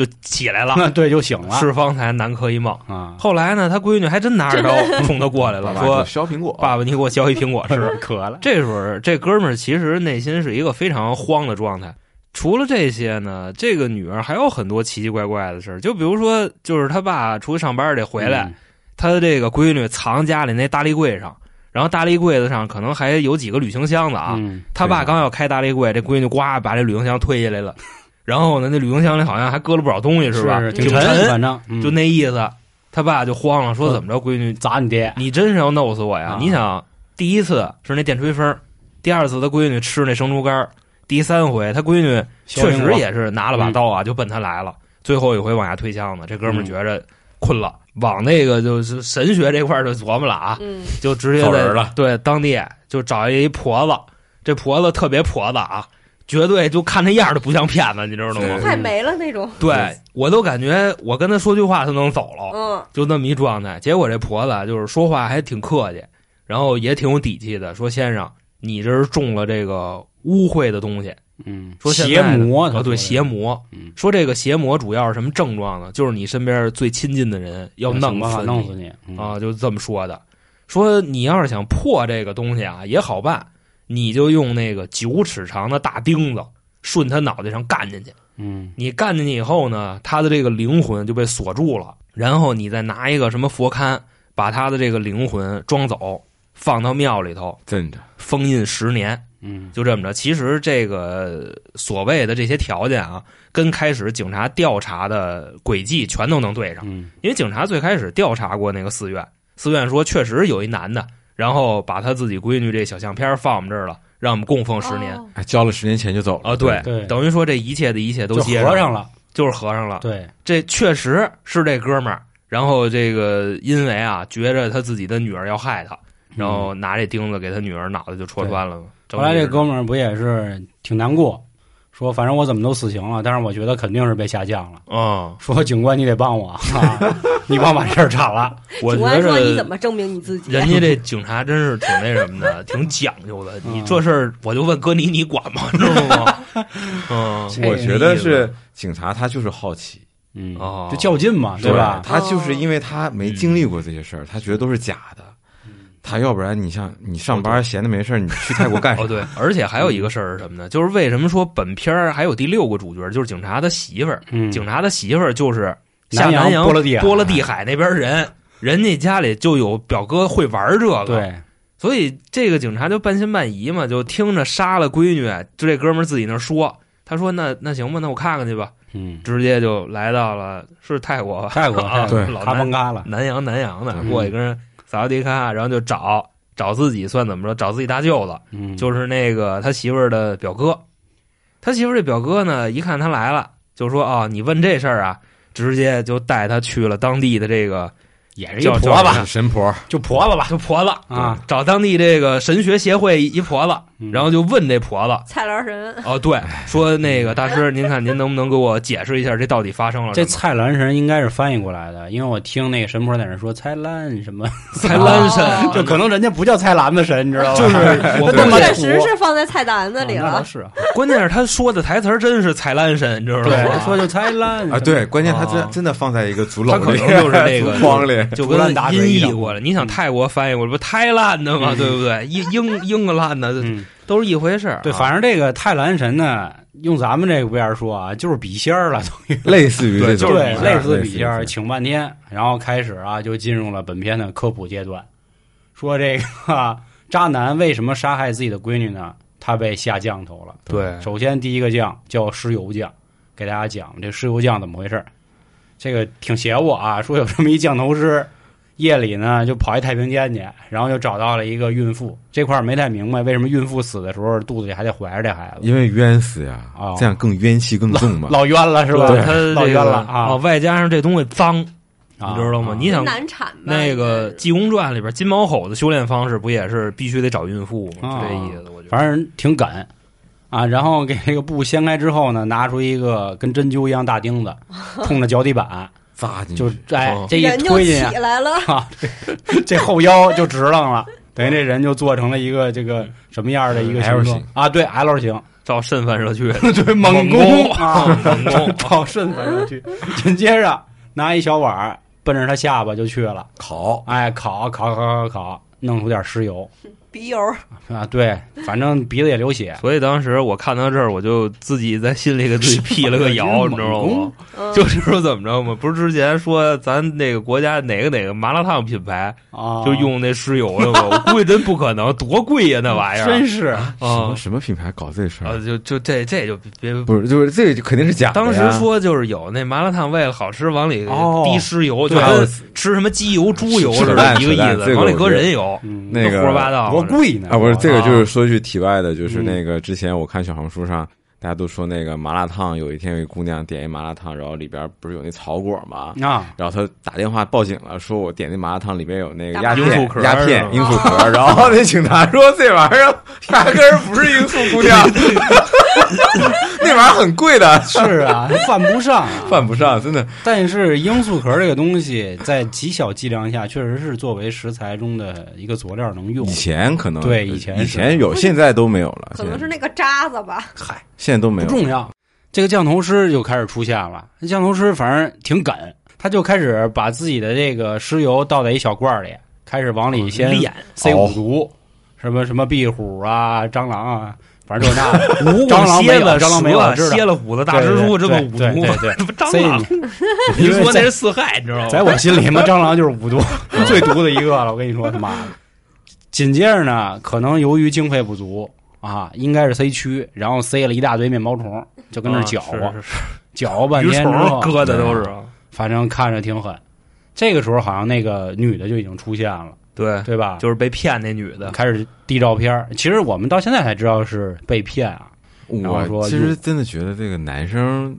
S3: 就起来了，
S2: 那 对就醒了
S3: 是方才南柯一梦。
S2: 啊，
S3: 后来呢，他闺女还真拿着刀冲他过来了，说
S5: 就削苹果，：“
S3: 爸爸，你给我削一苹果吃。”
S2: 渴了。
S3: 这时候，这哥们儿其实内心是一个非常慌的状态。除了这些呢，这个女儿还有很多奇奇怪怪的事儿。就比如说，就是他爸出去上班得回来，
S2: 嗯
S3: 他这个闺女藏家里那大立柜上，然后大立柜子上可能还有几个旅行箱子啊。
S2: 嗯
S3: 他爸刚要开大立柜，这闺女呱把这旅行箱推下来了。然后呢，那旅行箱里好像还搁了不少东西，吧？
S2: 是挺
S3: 挺沉，
S2: 反正嗯
S3: 就那意思。他爸就慌了，说
S2: 说
S3: 怎么着，闺女
S2: 砸你爹。
S3: 你真是要弄死我呀！
S2: 啊
S3: 你想，第一次是那电吹风，第二次他闺女吃那生猪肝，第三回他闺女确实也是拿了把刀啊，就奔他来了。最后一回往下推箱子，这哥们儿
S2: 嗯
S3: 觉着困了，往那个就是神学这块儿就琢磨了啊，
S4: 嗯，
S3: 就直接在
S5: 走人了
S3: 对当地就找一婆子，这婆子特别婆子啊，绝对就看那样儿就不像骗子，你知道吗
S5: 对？
S4: 快没了那种。
S3: 对我都感觉我跟他说句话他能走了。
S4: 嗯，
S3: 就那么一状态。结果这婆子啊就是说话还挺客气，然后也挺有底气的，说先生，你这是中了这个污秽的东西，
S2: 嗯，
S3: 说
S2: 邪魔，
S3: 哦，对，邪
S2: 魔
S3: 说这个邪魔主要是什么症状呢？就是你身边最亲近的人要弄死你
S2: 弄死你嗯
S3: 啊，就这么说的。说你要是想破这个东西啊，也好办，你就用那个九尺长的大钉子顺他脑袋上干进去。
S2: 嗯
S3: 你干进去以后呢，他的这个灵魂就被锁住了，然后你再拿一个什么佛龛，把他的这个灵魂装走，放到庙里头封印十年，
S2: 嗯
S3: 就这么着。其实这个所谓的这些条件啊，跟开始警察调查的轨迹全都能对上，
S2: 嗯
S3: 因为警察最开始调查过那个寺院，寺院说确实有一男的，然后把他自己闺女这小相片放我们这儿了，让我们供奉十年。
S5: 交了十年钱就走了
S3: 啊，对，
S2: 对
S3: 等于说这一切的一切都
S2: 合上了。
S3: 就是合上了。
S2: 对，
S3: 这确实是这哥们儿，然后这个因为啊，觉着他自己的女儿要害他，然后拿这钉子给他女儿脑袋就戳穿了嘛。
S2: 后来这哥们儿不也是挺难过，说反正我怎么都死刑了，但是我觉得肯定是被下降了。
S3: 啊，
S2: 说警官你得帮我，啊、你帮把事儿铲了。
S3: 我觉
S4: 警官说：“你怎么证明你自己？”
S3: 人家这警察真是挺那什么的，挺讲究的。你
S2: 嗯
S3: 这事儿，我就问哥你，你管吗？知道吗？嗯，
S5: 我觉得是警察，他就是好奇，
S2: 嗯，
S3: 哦
S2: 就较劲嘛，对吧？
S5: 他就是因为他没经历过这些事儿，他觉得都是假的。他要不然你像你上班闲的没事儿，你去泰国干啥？
S3: 哦，对，而且还有一个事儿是什么呢？就是为什么说本片儿还有第六个主角，就是警察的媳妇儿。
S2: 嗯，
S3: 警察的媳妇儿就是下
S2: 南洋波罗的海
S3: 波罗的海那边人，人家家里就有表哥会玩这个，，
S2: 对，
S3: 所以这个警察就半信半疑嘛，就听着杀了闺女，就这哥们儿自己那说，他说那那行吧，那我看看去吧，
S2: 嗯，
S3: 直接就来到了是泰国吧，
S2: 泰国
S3: 啊
S5: 对
S3: 老南
S2: 邦嘎了，
S3: 南洋南洋的
S2: 嗯
S3: 过去跟人萨瓦迪卡，然后就找找自己算怎么着，找自己大舅子，
S2: 嗯，
S3: 就是那个他媳妇儿的表哥。他媳妇儿这表哥呢，一看他来了，就说啊，你问这事儿啊，直接就带他去了当地的这个
S2: 也是一
S3: 叫
S2: 婆子
S5: 神婆，
S2: 就婆子吧，
S3: 就婆子
S2: 啊，
S3: 找当地这个神学协会一婆子，
S2: 嗯
S3: 然后就问这婆子，
S4: 菜篮神，
S3: 哦，对，说那个大师，您看您能不能给我解释一下，这到底发生了
S2: 这
S3: 什么？
S2: 菜篮神应该是翻译过来的，因为我听那个神婆在那说菜篮什么，
S3: 菜篮神，
S4: 哦
S2: 就可能人家不叫菜篮子神，你知道吧？
S3: 就是我
S4: 确实是放在菜篮子里了。
S2: 啊是。啊，
S3: 关键是他说的台词儿真是菜篮神，你知道
S2: 对，
S3: 吗？
S2: 说就菜篮
S5: 啊，对，关键他
S3: 啊
S5: 真真的放在一个竹篓里，
S3: 他可能就是那个
S5: 筐里，
S3: 就跟音译过来，你想泰国翻译过来不泰烂的嘛，
S2: 嗯。
S3: 对不对？英英英格兰的
S2: 嗯，
S3: 都是一回事儿。
S2: 对，
S3: 啊
S2: 反正这个泰兰神呢，用咱们这个边儿说啊，就是笔仙儿了，等于
S5: 类似于这种，
S2: 对，类似笔仙儿，请半天，然后开始啊，就进入了本片的科普阶段，说这个、啊、渣男为什么杀害自己的闺女呢？他被下降头了。
S3: 对
S2: 首先第一个降叫尸油匠，给大家讲这尸油匠怎么回事儿这个挺邪乎啊，说有这么一降头师，夜里呢就跑一太平间去，然后就找到了一个孕妇。这块儿没太明白为什么孕妇死的时候肚子里还得怀着这孩子，
S5: 因为冤死呀
S2: 哦，
S5: 这样更冤气更重嘛。
S2: 老冤了是吧？
S3: 对他
S2: 老冤
S3: 这个
S2: 了啊！
S3: 哦，外加上这东西脏，
S2: 啊
S3: 你知道吗
S2: 啊
S3: 你想
S4: 难产？
S3: 那个《济公传》里边金毛吼的修炼方式不也是必须得找孕妇吗？这意思，我觉得。
S2: 反正挺梗啊。然后给这个布掀开之后呢，拿出一个跟针灸一样大钉子，冲着脚底板，
S5: 扎进去，
S2: 就哎
S3: 哦
S2: 这一推进，
S4: 起来了，
S2: 啊，这 这后腰就直愣了，等于这人就做成了一个这个什么样的一个形
S5: L
S2: 状
S5: 型
S2: 啊？对，L 型，
S3: 照肾反射区，
S2: 对，
S3: 猛
S2: 攻啊，
S3: 猛攻
S2: 照肾反射区。紧接着拿一小碗奔着他下巴就去了，
S5: 烤，
S2: 哎，烤烤烤烤烤，弄出点尸油
S4: 笔友
S2: 啊，对，反正鼻子也流血，
S3: 所以当时我看到这儿，我就自己在心里给自己 辟了个谣，你知道吗？
S4: 嗯
S3: 就是说怎么着嘛？不是之前说咱那个国家哪个哪个麻辣烫品牌
S2: 啊，
S3: 就用那尸油的吗？我估计真不可能，多贵呀那玩意儿！
S2: 真是
S5: 什么
S3: 啊
S5: 什么品牌搞这事
S3: 啊，
S5: 儿？
S3: 就就这这就别别。
S5: 不是，就是这个肯定是假的
S3: 当。时说就是有那麻辣烫为了好吃往里
S2: 哦
S3: 滴尸油，就跟吃什么鸡油、猪油似的一个意思，往里搁人油，
S2: 嗯
S5: 那个
S3: 胡说八道，
S2: 多贵呢
S5: 啊，不是这个，
S3: 啊
S5: 就是说句题外的，就是
S2: 嗯。
S5: 那个之前我看小红书上，大家都说那个麻辣烫，有一天有一姑娘点一麻辣烫，然后里边不是有那草果吗？
S2: 啊，
S5: 然后她打电话报警了，说我点那麻辣烫里边有那个
S4: 大
S5: 鸦片鸦片、罂粟壳，然后那警察说这玩意儿 压根儿不是罂粟姑娘，那玩意儿很贵的，
S2: 是啊，犯不上啊，
S5: 犯不上，真的。
S2: 但是罂粟壳这个东西，在极小剂量下，确实是作为食材中的一个佐料能用
S5: 以。前可能
S2: 对以前
S5: 以前有，现在都没有了，
S4: 可能是那个渣子吧。
S2: 嗨，
S5: 现在都没有。
S2: 不重要。这个降头师就开始出现了。降头师反正挺梗，他就开始把自己的这个尸油倒在一小罐里，开始往里先塞五毒，什么什么壁虎啊、蟑螂啊，反正就那的。
S3: 蜈
S2: 蟑螂、
S3: 蝎子、
S2: 没了蟑螂没有
S3: 蛇
S2: 我知道
S3: 蝎了虎子、大蜘蛛，这么五毒
S2: 对
S3: 这不蟑螂？
S2: 你，
S3: 说那是四害，你知道吗？
S2: 在我心里嘛，蟑螂就是五毒 最毒的一个了。我跟你说，他妈的。紧接着呢，可能由于经费不足啊，应该是 C 区，然后塞了一大堆面包虫，就跟那搅和，搅和半天之后，
S3: 搁的都是，
S2: 反正看着挺狠。这个时候好像那个女的就已经出现了，
S3: 对，
S2: 对吧？
S3: 就是被骗那女的，
S2: 开始递照片。其实我们到现在才知道是被骗啊。我说
S5: 其实真的觉得这个男生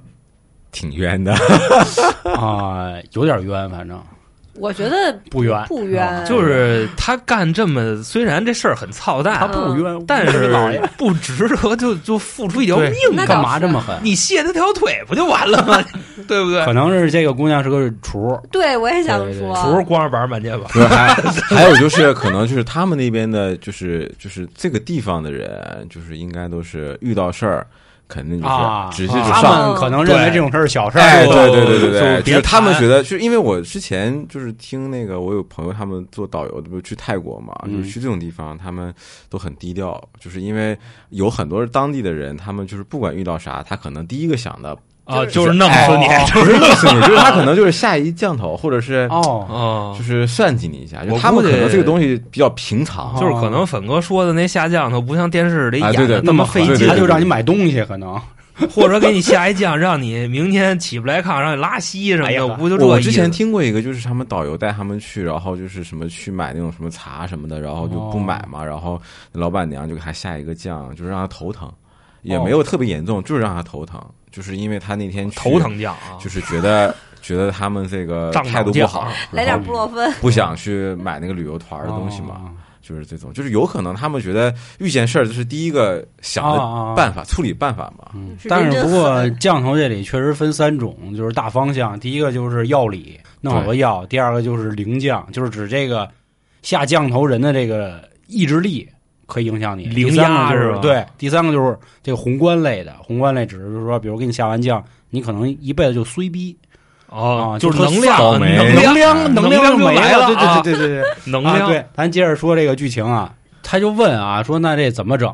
S5: 挺冤的，
S2: 啊、有点冤，反正
S4: 我觉得
S2: 不冤，
S4: 不冤，
S3: 就是他干这么，虽然这事儿很操蛋，
S2: 他不冤，
S3: 但
S2: 我老爷
S3: 是不值得就就付出一条命
S2: 干嘛这么狠？
S3: 你卸他条腿不就完了吗？对不对？
S2: 可能是这个姑娘是个厨，
S4: 对我也想说，
S3: 厨儿光着板满街跑，
S5: 对，还 还有就是可能就是他们那边的，就是就是这个地方的人，就是应该都是遇到事儿，肯定就是
S2: 啊，
S5: 直接就
S2: 他
S5: 上。
S2: 们可能认为这种事儿小事儿，
S5: 哎，对对对对对，就他们觉得，就因为我之前就是听那个，我有朋友他们做导游的，不是去泰国嘛，
S2: 嗯
S5: 就是去这种地方，他们都很低调，就是因为有很多当地的人，他们就是不管遇到啥，他可能第一个想的
S3: 啊，
S4: 就是
S3: 就是弄死你，
S2: 哦
S5: 不是弄死你，就是他可能就是下一降头，或者是
S2: 哦，
S3: 哦。
S5: 就，是算计你一下，就他们可能这个东西比较平常，
S3: 就是可能粉哥说的那下降头不像电视里演的那么费劲。
S2: 他就让你买东西，可能。
S3: 或者给你下一降，让你明天起不来炕，让你拉稀什么的，不就这意思？
S5: 我之前听过一个，就是他们导游带他们去，然后就是什么去买那种什么茶什么的，然后就不买嘛，然后老板娘就给他下一个降，就是让他头疼，也没有特别严重，就是让他头疼，就是因为他那天
S3: 头，疼
S5: 就是觉得觉得他们这个 态度不好，
S4: 来点布洛芬，
S5: 不想去买那个旅游团的东西嘛，
S2: 哦
S5: 就是这种，就是有可能他们觉得遇见事儿就是第一个想的
S2: 啊
S5: 办法、处理办法嘛，
S2: 但是不过降头这里确实分三种，就是大方向。第一个就是药理，弄好个药；第二个就是灵降，就是指这个下降头人的这个意志力可以影响你。
S3: 灵
S2: 第三个就
S3: 压是吧
S2: 对，第三个就是这个宏观类的，宏观类指的就是说，比如给你下完降，你可能一辈子就衰逼
S3: 哦
S2: 啊，
S3: 就是能量，能
S2: 能
S3: 量，
S2: 能
S3: 量就
S2: 就没
S3: 了，
S2: 对
S3: 啊
S2: 对对对 对对。
S3: 能量，
S2: 啊对，咱接着说这个剧情啊，他就问啊，说那这怎么整？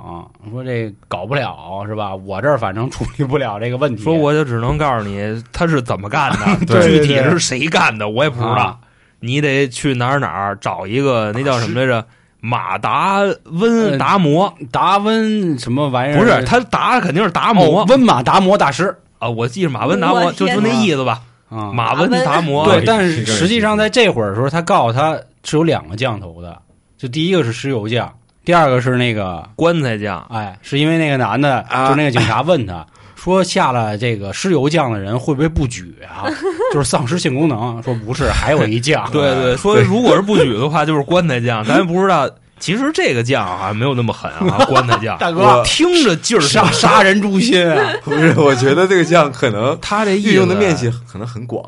S2: 说这搞不了是吧？我这儿反正处理不了这个问题。
S3: 说我就只能告诉你他是怎么干的，具体是谁干的我也不知道
S2: 啊。
S3: 你得去哪儿哪儿找一个那叫什么来着？马达温
S2: 呃
S3: 达摩。
S2: 达温什么玩意儿？
S3: 不是他达肯定是达摩。
S2: 哦温马达摩大师。
S3: 啊，我记着马温达摩就就那意思吧，
S2: 啊。
S3: 马温达摩。
S2: 对，
S5: 哦
S2: 但是实际上在这会儿的时候，他告诉他是有两个降头的，就第一个是石油降，第二个是那个
S3: 棺材降。
S2: 哎，是因为那个男的，
S5: 啊。
S2: 就那个警察问他。说下了这个尸油酱的人会不会不举啊？就是丧失性功能。说不是，还有一酱。
S3: 对对，说如果是不举的话，就是棺材酱，咱也不知道。其实这个酱啊，没有那么狠啊，棺材酱。
S2: 大哥
S3: 听着劲儿
S2: 杀 杀人诛心啊！
S5: 不是？我觉得这个酱可能
S3: 他这
S5: 运用的面积可能很广，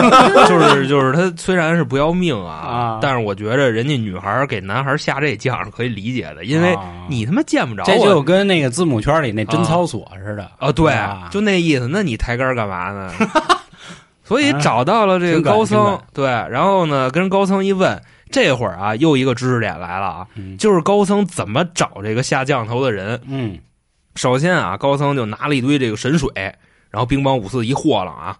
S3: 就是就是他虽然是不要命啊，
S2: 啊
S3: 但是我觉着人家女孩儿给男孩儿下这酱是可以理解的，因为
S2: 啊
S3: 你他妈见不着
S2: 这就
S3: 我
S2: 跟那个字母圈里那贞操锁似的
S3: 啊，对
S2: 啊，
S3: 就那意思。那你抬杆儿干嘛呢？所以
S2: 啊
S3: 找到了这个高僧，对，然后呢，跟高僧一问，这会儿啊，又一个知识点来了啊，
S2: 嗯。
S3: 就是高僧怎么找这个下降头的人。
S2: 嗯。
S3: 首先啊，高僧就拿了一堆这个神水，然后兵帮五四一和了啊，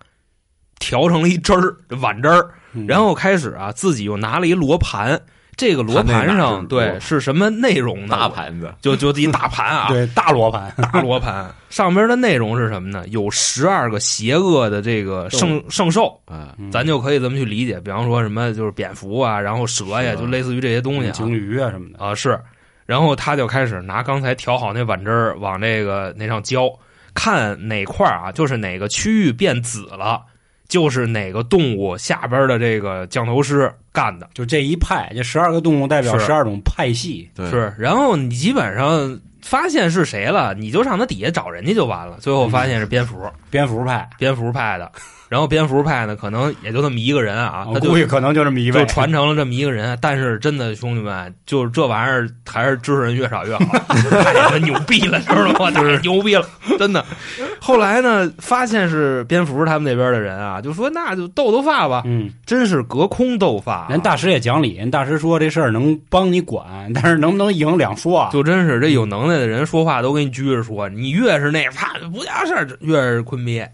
S3: 调成了一汁儿碗汁儿，
S2: 嗯。
S3: 然后开始啊，自己又拿了一罗盘，这个罗盘上对是什么内容呢？
S5: 大盘子，
S3: 就就一大盘啊，
S2: 对大罗盘
S3: 大罗盘上边的内容是什么呢？有十二个邪恶的这个圣圣兽，
S5: 啊，
S2: 嗯
S3: 咱就可以这么去理解。比方说什么就是蝙蝠啊，然后蛇呀，就类似于这些东西啊
S2: 鲸鱼啊什么的。
S3: 啊是。然后他就开始拿刚才调好那碗汁儿往这个那上浇，看哪块儿啊，就是哪个区域变紫了，就是哪个动物下边的这个降头师干的。
S2: 就这一派，这十二个动物代表十二种派系。
S5: 对，
S3: 是，然后你基本上发现是谁了，你就上他底下找人家就完了。最后发现是蝙蝠，
S2: 蝙蝠派，
S3: 蝙蝠派的。然后蝙蝠派呢，可能也就这么一个人啊，他就
S2: 估计可能就这么一位
S3: 就。传承了这么一个人。但是真的兄弟们，就是这玩意儿还是知识人越少越好，太他妈牛逼了，知道吗？就是牛逼了，真的。后来呢，发现是蝙蝠他们那边的人啊，就说那就斗斗发吧，
S2: 嗯，
S3: 真是隔空斗发啊、
S2: 人大师也讲理，人大师说这事儿能帮你管，但是能不能赢两说啊。
S3: 就真是这有能耐的人说话都给你拘着说，你越是那怕不叫事儿，越是坤憋。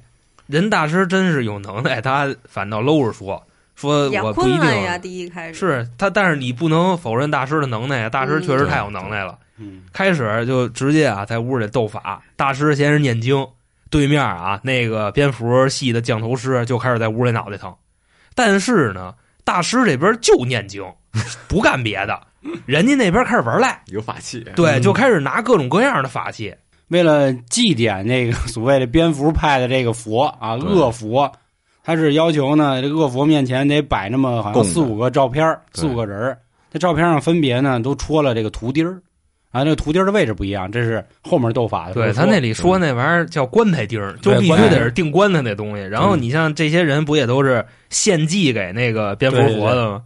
S3: 人大师真是有能耐，他反倒搂着说，说我不一
S4: 定。呀，
S3: 定
S4: 第一开始。
S3: 是他，但是你不能否认大师的能耐，大师确实太有能耐了。
S2: 嗯，
S3: 开始就直接啊，在屋里斗法，大师先是念经，对面啊那个蝙蝠系的降头师就开始在屋里脑袋疼，但是呢，大师这边就念经，不干别的，人家那边开始玩赖。
S5: 有法器，
S3: 对，
S2: 嗯
S3: 就开始拿各种各样的法器，
S2: 为了祭奠那个所谓的蝙蝠派的这个佛啊，恶佛，他是要求呢，这恶佛面前得摆那么好像四五个照片儿，四五个人儿。这照片上分别呢都戳了这个图钉儿，啊，这个图钉儿的位置不一样，这是后面斗法的。
S3: 对他那里说那玩意儿叫棺材钉儿，就必须得是钉棺材那东西。然后你像这些人不也都是献祭给那个蝙蝠佛的吗？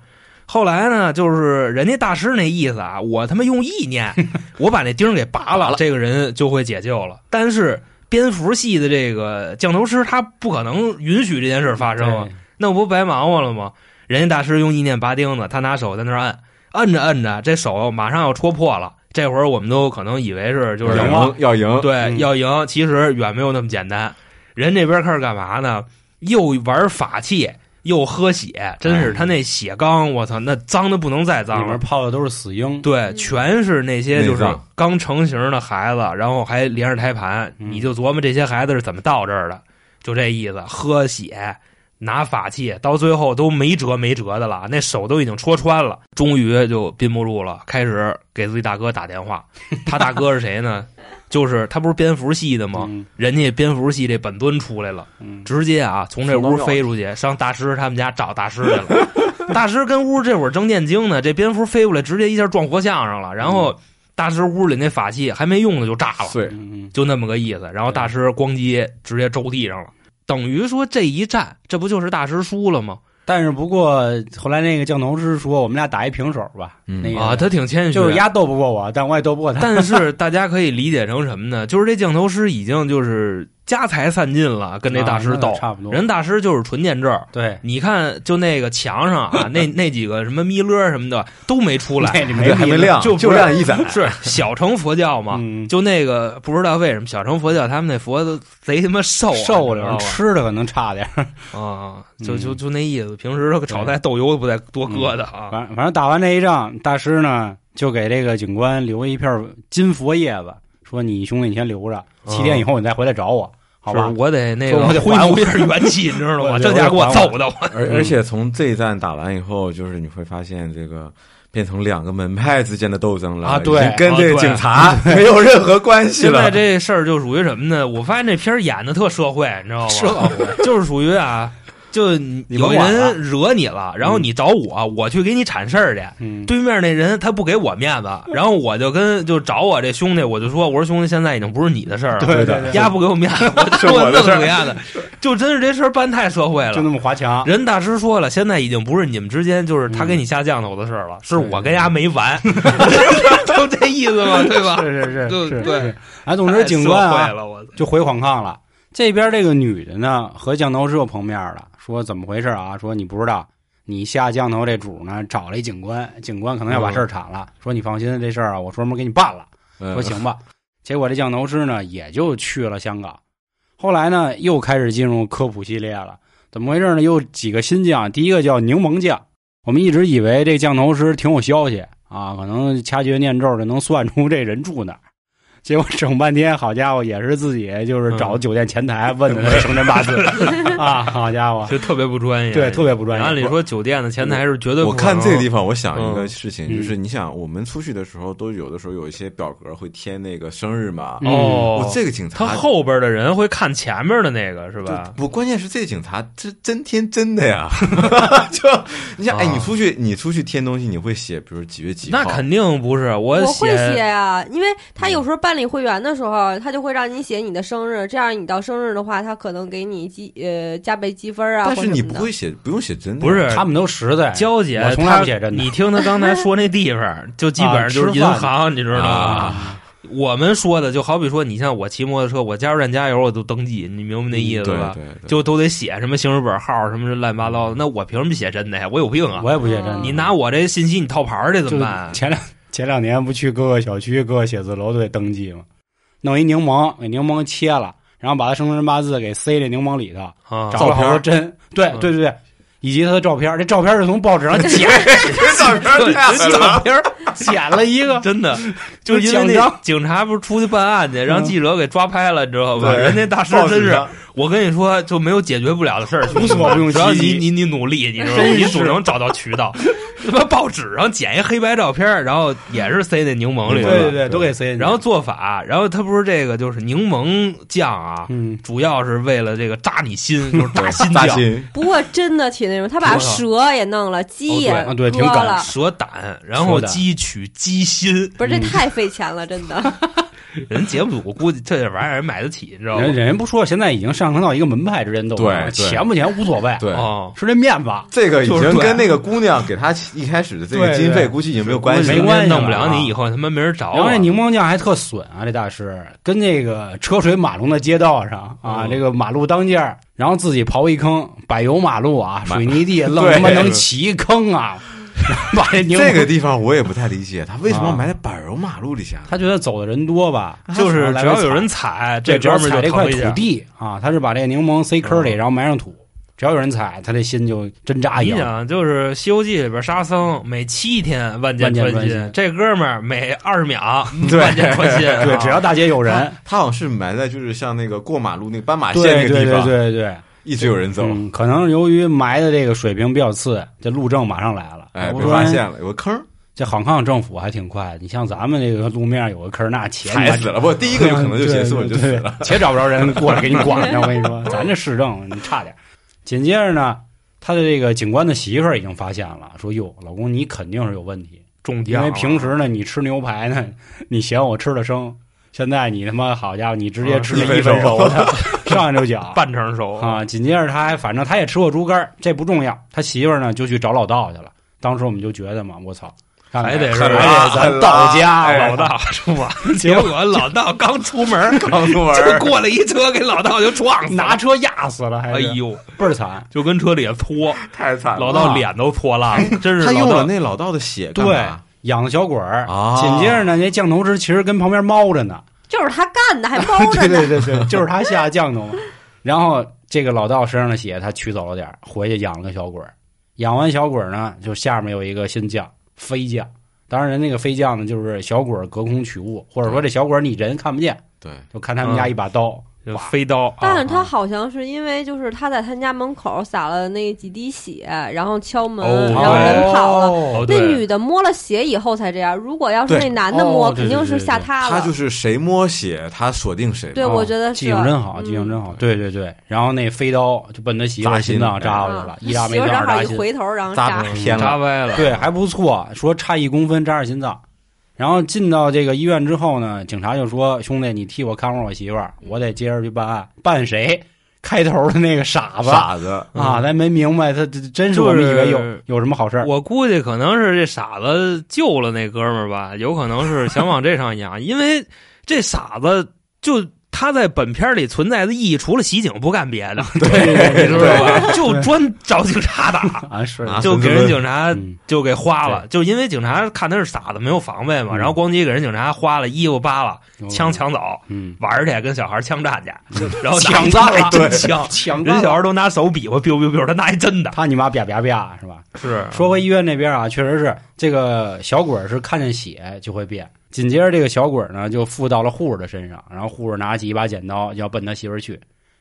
S3: 后来呢，就是人家大师那意思啊，我他妈用意念，我把那钉儿给拔了，这个人就会解救了。但是蝙蝠系的这个降头师他不可能允许这件事发生啊，那我不白忙活了吗？人家大师用意念拔钉子，他拿手在那儿摁，摁着按着，这手马上要戳破了。这会儿我们都可能以为是就是
S2: 赢了
S5: 要赢，
S3: 对，
S2: 嗯
S3: 要赢，其实远没有那么简单。人这边开始干嘛呢？又玩法器，又喝血，真是
S2: 哎
S3: 他那血缸，我操，那脏的不能再脏
S2: 里面。泡的都是死婴。
S3: 对，全是那些就是刚成型的孩子，然后还连着胎盘，
S2: 嗯
S3: 你就琢磨这些孩子是怎么到这儿的，就这意思，喝血。拿法器，到最后都没辙没辙的了，那手都已经戳穿了，终于就憋不住了，开始给自己大哥打电话。他大哥是谁呢？就是他不是蝙蝠系的吗？
S2: 嗯
S3: 人家蝙蝠系这本尊出来了，
S2: 嗯，
S3: 直接啊从这屋飞出去，上大师他们家找大师去了。大师跟屋这会儿正念经呢，这蝙蝠飞过来，直接一下撞活像上了。然后大师屋里那法器还没用呢就炸了，就那么个意思。然后大师咣叽直接周地上了，等于说这一战，这不就是大师输了吗？
S2: 但是不过后来那个降头师说，我们俩打一平手吧。
S5: 嗯
S2: 那个
S3: 啊，他挺谦虚，
S2: 就是压斗不过我，但我也斗不过他。
S3: 但是大家可以理解成什么呢？就是这降头师已经就是家财散尽了，跟那大师斗
S2: 啊，差不多。
S3: 人大师就是纯念咒。
S2: 对，
S3: 你看，就那个墙上啊，那那几个什么弥勒什么的都没出来，
S2: 那里
S5: 对还没亮，
S3: 就
S5: 就是亮一盏，
S3: 是小乘佛教嘛。
S2: 嗯，
S3: 就那个不知道为什么小乘佛教他们那佛都贼他妈瘦啊，
S2: 瘦了，
S3: 你知道吧
S2: 吃的可能差点儿。
S3: 啊，就
S2: 嗯
S3: 就就那意思。平时炒菜豆油不带多搁的啊。
S2: 反反正打完这一仗，大师呢就给这个警官留一片金佛叶子，说你兄弟你先留着，七天以后你再回来找我，好吧？
S3: 我得那个
S2: 我得还我
S3: 恢复一下元气，你知道吗？这家给我揍的，我
S5: 而而且从这一战打完以后，就是你会发现这个变成两个门派之间的斗争了
S2: 啊对
S5: 已经跟这个警察没有任何关系了
S3: 现在
S5: 了。
S3: 这事儿就属于什么呢？我发现这片儿演的特社会，你知道吗？
S2: 社会
S3: 就是属于啊，就有人惹你了，然后你找我，我去给你铲事儿去。
S2: 嗯，
S3: 对面那人他不给我面子，然后我就跟就找我这兄弟，我就说，我说兄弟，现在已经不是你的事儿了，
S2: 对
S5: 对
S2: 对
S3: 丫不给我面子，我弄死丫的，就真是这事儿办太社会了。
S2: 就那么滑墙。
S3: 人大师说了，现在已经不是你们之间就是他给你下降头的事儿了，是我跟丫没完，就这意思嘛，对吧？
S2: 是是是，
S3: 就对
S2: 是。哎，总之警官啊就回黄炕了。这边这个女的呢和降头师又碰面了，说怎么回事啊？说你不知道，你下降头这主呢找了一警官，警官可能要把事儿铲了，说你放心，这事儿啊我专门给你办了。
S5: 嗯
S2: 说行吧。结果这降头师呢也就去了香港。后来呢又开始进入科普系列了，怎么回事呢？又几个新将，第一个叫柠檬将。我们一直以为这降头师挺有消息啊，可能掐诀念咒就能算出这人住哪儿。结果整半天，好家伙，也是自己就是找酒店前台问的那生辰八字 啊，好家伙，
S3: 就特别不专业，
S2: 对，特别不专业。
S3: 按理说酒店的前台是绝对不
S5: 我
S3: 可能
S5: 看这个地方，我想一个
S3: 嗯
S5: 事情，
S2: 嗯
S5: 就是你想，我们出去的时候都有的时候有一些表格会填那个生日嘛。
S2: 嗯
S3: 哦
S5: 我，这个警察
S3: 他后边的人会看前面的那个是吧？
S5: 不，关键是这个警察这真天真的呀！就你想，哎，
S3: 啊
S5: 你出去你出去填东西，你会写，比如几月几号？
S3: 那肯定不是，我
S4: 我会写
S3: 写
S4: 呀、因为他有时候办理会员的时候，他就会让你写你的生日，这样你到生日的话，他可能给你积呃加倍积分啊。
S5: 但是你不会写，不用写真的。
S3: 不是
S2: 他们都实在，
S3: 娇姐，
S2: 我从来
S3: 她
S2: 不写真的
S3: 你听他刚才说那地方，就基本上就是银行，你知道吗？
S5: 啊，
S3: 我们说的就好比说，你像我骑摩托车，我加油站加油我都登记，你明白那意思吧？
S5: 对对对，
S3: 就都得写什么行驶本号什么乱七八糟的，那我凭什么写真的呀？我有病啊！
S2: 我也不写真的。
S3: 你拿我这信息你套牌儿去怎么办？
S2: 前两前两年不去各个小区、各个写字楼都得登记吗？弄一柠檬，给柠檬切了，然后把他生辰八字给塞这柠檬里头，
S3: 啊，
S2: 找了好多针，对
S3: 嗯。
S2: 对对对，以及他的照片，这照片是从报纸上剪，
S5: 这照片
S3: 对
S5: 太狠了。
S3: 照片儿
S2: 捡了一个，
S3: 真的，就因为那警察不是出去办案去，让
S2: 嗯
S3: 记者给抓拍了，你知道吧？人家大师真是，我跟你说，就没有解决不了的事儿，
S2: 无所不用
S3: 只要
S2: 其极
S3: 你你你努力，你知道吗？你总能找到渠道。他妈报纸上剪一黑白照片，然后也是塞那柠檬里了，
S2: 对对对，都给塞进去。
S3: 然后做法，然后他不是这个就是柠檬酱啊，
S2: 嗯，
S3: 主要是为了这个扎你心，就是扎心酱。
S4: 不过真的挺那什么，他把蛇也弄了，鸡也
S2: 啊对挺赶
S4: 割了，
S3: 蛇胆，然后
S2: 蛇
S3: 取鸡心，
S4: 不是这
S2: 嗯
S4: 太费钱了，真的。
S3: 人节目组估计这玩意儿人买得起，你知道吗？
S2: 人？人家不说，现在已经上升到一个门派之间斗，
S5: 对对。
S2: 钱不钱无所谓，
S5: 对，
S3: 哦，
S2: 是这面子。
S5: 这个已经跟那个姑娘给他一开始的这个经费估计已经没有关系，
S2: 没关系
S3: 弄不
S2: 了
S3: 你，以后他妈没人找我。
S2: 然后这柠檬酱还特损啊，这大师跟那个车水马龙的街道上啊，
S3: 嗯。
S2: 这个马路当间儿，然后自己刨一坑，柏油马路啊，水泥地，愣他妈能起一坑啊，把这
S5: 个地方我也不太理解，他为什么要
S2: 啊
S5: 埋在柏油马路底下？
S2: 他觉得走的人多吧，
S3: 就是只要有人踩，这哥们儿
S2: 踩这块土。地啊，他是把这个柠檬塞坑里，
S3: 嗯
S2: 然后埋上土，只要有人踩，他这心就针扎一样。
S3: 你想，就是《西游记》里边沙僧每七天万箭穿心，这哥们儿每二十秒 万箭穿心。
S2: 对，
S3: 啊
S2: 只要大街有人，
S5: 他好像是埋在就是像那个过马路那个斑马线
S2: 对对对
S5: 那个地方，
S2: 对对对，
S5: 一直有人走，
S2: 嗯，可能由于埋的这个水平比较次，这路政马上来了，
S5: 哎，被发现了，有个坑，
S2: 这杭康政府还挺快的，你像咱们这个路面有个坑，那且
S5: 踩死了，不，第一个就可能就结束了，就死了。，
S2: 且找不着人过来给你管着。我跟你说，咱这市政你差点。紧接着呢，他的这个警官的媳妇儿已经发现了，说：“哟，老公你肯定是有问题，因为平时呢你吃牛排呢，你嫌我吃的生，现在你他妈好家伙，你直接吃了
S5: 啊
S2: 一分熟的，上来就讲。”
S3: 半成熟
S2: 啊，紧接着他还反正他也吃过猪肝儿，这不重要。他媳妇儿呢就去找老道去了。当时我们就觉得嘛，我操，
S3: 还得是
S2: 还得咱道家
S3: 哎老
S2: 老道，
S3: 是吧？结果老道刚出门，
S5: 刚出门
S3: 就过来一车，给老道就撞死。
S2: 拿车压死了，还是
S3: 哎呦，
S2: 倍儿惨。
S3: 就跟车里搓，
S5: 太惨了，
S3: 老道脸都搓烂了，真是
S5: 他用了
S3: 老道。
S5: 那老道的血
S2: 对？，养的小鬼儿。
S5: 啊
S2: 紧接着呢，那降头师其实跟旁边猫着呢。
S4: 就是他干的，还包着
S2: 对
S4: 呢。
S2: 对对对，就是他下降的嘛。然后这个老道身上的血他取走了点儿，回去养了个小鬼儿。养完小鬼儿呢，就下面有一个新将飞将。当然，人那个飞将呢，就是小鬼儿隔空取物，或者说这小鬼儿你人看不见，
S5: 对，
S2: 就看他们家一把刀，
S3: 就飞刀，
S4: 但是
S3: 啊。
S4: 他好像是因为就是他在他家门口撒了那几滴血，然后敲门，
S3: 哦
S4: 然后人跑了。
S3: 哦，
S4: 那女的摸了血以后才这样，如果要是那男的摸，肯定是吓他了。
S5: 他就是谁摸血，他锁定谁。
S4: 对，
S2: 哦
S4: 我觉得是。
S2: 记性真好，
S4: 嗯。
S2: 记性真好。对对对，然后那飞刀就奔他媳妇
S5: 扎心
S2: 心脏扎过去
S4: 啊
S2: 了，一扎没扎心。
S4: 正好一回头，然后
S5: 扎偏了。
S3: 扎歪了。
S2: 对，还不错，说差一公分扎着心脏。然后进到这个医院之后呢，警察就说：“兄弟，你替我看会儿我媳妇儿，我得接着去办案。办谁？开头的那个傻子
S5: 傻子
S2: 啊，咱没明白，他这真是我们以为有有什么好事儿。
S3: 我估计可能是这傻子救了那哥们儿吧，有可能是想往这上养，因为这傻子就他在本片里存在的意义，除了袭警不干别的，
S2: 对
S3: 知道吧？就专找警察打，
S2: 啊，是。
S5: 啊
S3: 就给人警察
S2: 嗯。
S3: 就给花了，就因为警察看他是傻子，没有防备嘛，
S2: 嗯。
S3: 然后咣叽给人警察花了，衣服扒了，枪，抢走，
S2: 嗯，
S3: 玩去跟小孩枪战去，然后
S2: 抢占了
S3: 拿真枪，
S2: 抢
S3: 人小孩都拿手比划，biu biu biu，他拿一真的，
S2: 他你妈啪啪啪是吧？
S3: 是。
S2: 说回医院那边啊，确实是这个小鬼是看见血就会变。紧接着这个小鬼儿呢就附到了护士的身上，然后护士拿起一把剪刀要奔他媳妇儿去。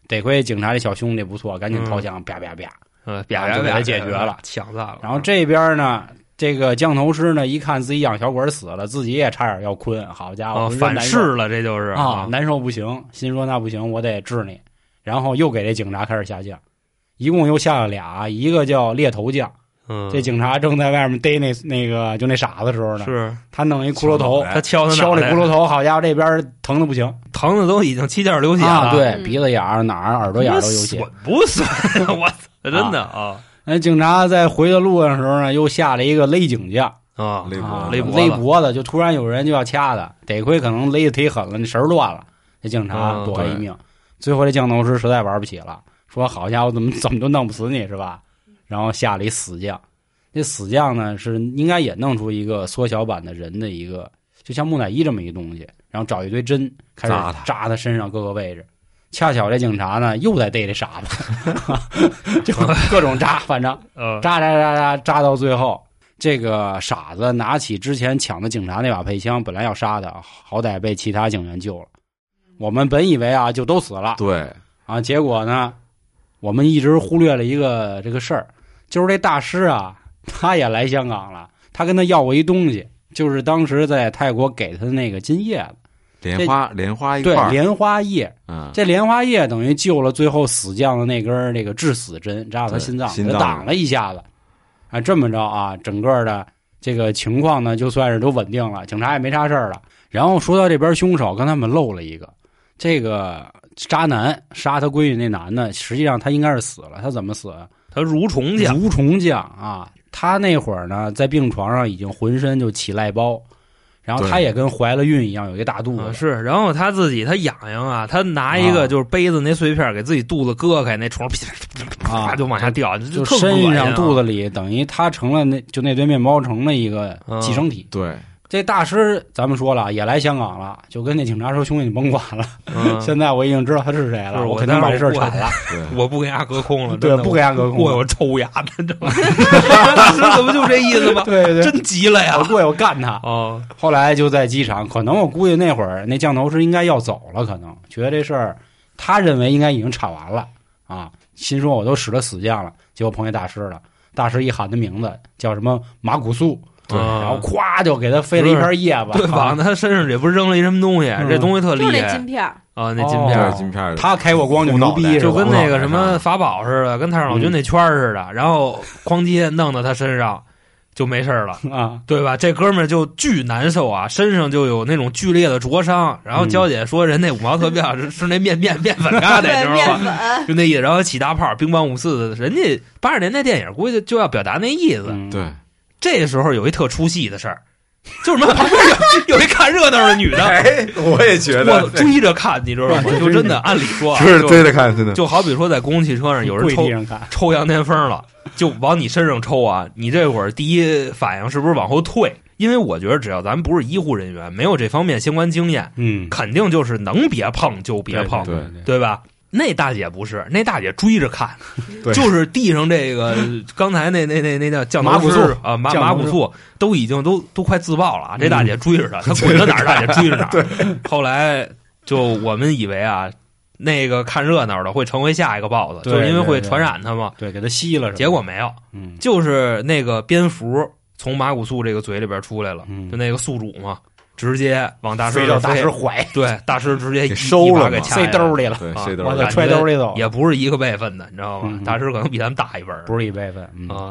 S2: 得亏警察这小兄弟不错，赶紧掏枪，啪啪啪。
S3: 嗯，
S2: 啪就给他解决了
S3: 抢占了。
S2: 然后这边呢，这个降头师呢一看自己养小鬼儿死了，自己也差点要困。好家伙，
S3: 哦，反噬了，这就是
S2: 啊，难受不行，心说那不行，我得治你。然后又给这警察开始下降，一共又下了俩，一个叫猎头将。
S3: 嗯，
S2: 这警察正在外面逮那那个就那傻子的时候呢，
S3: 是
S2: 他弄一骷髅头，
S3: 他敲他
S2: 敲那骷髅头，好家伙，这边疼的不行
S3: 疼的都已经七窍流血
S2: 啊！
S3: 了，
S2: 对，
S4: 嗯
S2: 鼻子眼儿哪儿、耳朵眼儿都有血
S3: 损。不损？我操，真的啊
S2: 那警察在回的路上的时候呢，又下了一个勒颈架，
S3: 啊，
S5: 勒
S3: 脖勒
S2: 勒脖子，就突然有人就要掐他，得亏可能勒的忒狠了，那绳儿断了，这警察
S3: 嗯
S2: 躲了一命。最后这降头师实在玩不起了，说好家伙，怎么 怎么都弄不死你是吧？然后下了一死将，那死将呢是应该也弄出一个缩小版的人的一个，就像木乃伊这么一东西，然后找一堆针开始
S5: 扎他
S2: 身上各个位置。恰巧这警察呢又在逮这傻子，就各种扎，反正
S3: 呃，
S2: 扎扎扎扎扎到最后，这个傻子拿起之前抢的警察那把配枪，本来要杀他，好歹被其他警员救了。我们本以为啊，就都死了
S5: 对，
S2: 啊，结果呢，我们一直忽略了一个这个事儿，就是这大师啊，他也来香港了，他跟他要过一东西，就是当时在泰国给他的那个金叶子，
S5: 莲花莲花一
S2: 对莲花叶。
S5: 嗯，
S2: 这莲花叶等于救了最后死将的那根儿那个致死针，扎到他心脏，
S5: 心脏
S2: 给他挡了一下子。啊，这么着啊，整个的这个情况呢，就算是都稳定了，警察也没啥事儿了。然后说到这边凶手，刚才我们漏了一个，这个渣男杀他闺女那男的，实际上他应该是死了。他怎么死？
S3: 他蠕虫去，
S2: 蠕虫匠啊，他那会儿呢，在病床上已经浑身就起癞包，然后他也跟怀了孕一样，有一个大肚子。
S3: 啊是，然后他自己他痒痒啊，他拿一个
S2: 啊
S3: 就是杯子那碎片给自己肚子割开，那虫噼
S2: 啊
S3: 啪就往下掉，就
S2: 身上肚子里，等于他成了那就那堆面包城的一个寄生体。
S5: 对，
S2: 这大师咱们说了，也来香港了，就跟那警察说：“兄弟，你甭管了，
S3: 嗯
S2: 现在我已经知道他是谁了，
S3: 我
S2: 肯定把这事儿铲了。
S5: 对，
S3: 我不给他隔空了，
S2: 对不给他隔空
S3: 我有抽牙的，知道吗？是怎么就这意思吗？
S2: 对对
S3: 真急了呀
S2: 我！过去我干他。
S3: 哦，
S2: 后来就在机场，可能我估计那会儿那降头师应该要走了，可能觉得这事儿他认为应该已经铲完了啊，心说我都使了死将了，结果碰见大师了。大师一喊他名字叫什么马古素，
S3: 对
S2: 然后咵就给他飞了一片叶子，
S3: 对，往他身上也不是扔了一什么东西，
S2: 嗯
S3: 这东西特厉
S4: 就那
S3: 害
S4: 金片，
S3: 啊，那金
S2: 哦
S3: 片
S5: 金片，
S2: 他开过光就牛逼
S3: 就跟那个什么法宝似的，跟太上老君那圈似的，然后哐叽弄到他身上就没事儿了。
S2: 啊，
S3: 对吧？这哥们儿就巨难受啊，身上就有那种剧烈的灼伤。然后娇姐说，人那五毛特效是是那面面面粉疙瘩，
S4: 对
S3: 知道
S4: 面
S3: 吗？就那意思。然后起大泡，乒乓五四的，人家八十年代电影估计就要表达那意思。
S2: 嗯，
S5: 对，
S3: 这时候有一特出戏的事儿，就是什么旁边有有一看热闹的女的，
S5: 哎，我也觉
S3: 我追着看，你知道吗？就真的，按理说啊，
S5: 是
S3: 就
S5: 追着看，真的，
S3: 就好比说在公共汽车上有人抽
S2: 地上看，
S3: 抽羊癫疯了，就往你身上抽啊！你这会儿第一反应是不是往后退？因为我觉得只要咱们不是医护人员，没有这方面相关经验，
S2: 嗯，
S3: 肯定就是能别碰就别碰，
S2: 对
S5: 对
S3: 对吧？那大姐不是，那大姐追着看，就是地上这个刚才那那那那叫叫
S2: 麻古素
S3: 啊，马
S2: 降头师
S3: 马古素都已经都都快自爆了啊！这大姐追着她，她 滚到哪儿，大姐追着哪儿。后来就我们以为啊，那个看热闹的会成为下一个 BOSS，
S2: 对
S3: 就是因为会传染他嘛。
S2: 对，给他吸了，
S3: 结果没有，
S2: 嗯
S3: 就是那个蝙蝠从马古素这个嘴里边出来了，
S2: 嗯
S3: 就那个宿主嘛，直接往大师
S2: 飞到大师怀，
S3: 对大师直接一
S5: 收了
S3: 给塞
S2: 兜里了，
S5: 对，
S3: 啊
S5: 谁都是
S2: 我操，揣兜里走了，
S3: 也不是一个辈分的，你知道吗？
S2: 嗯
S3: 大师可能比咱们大一辈儿。
S2: 不是一辈分，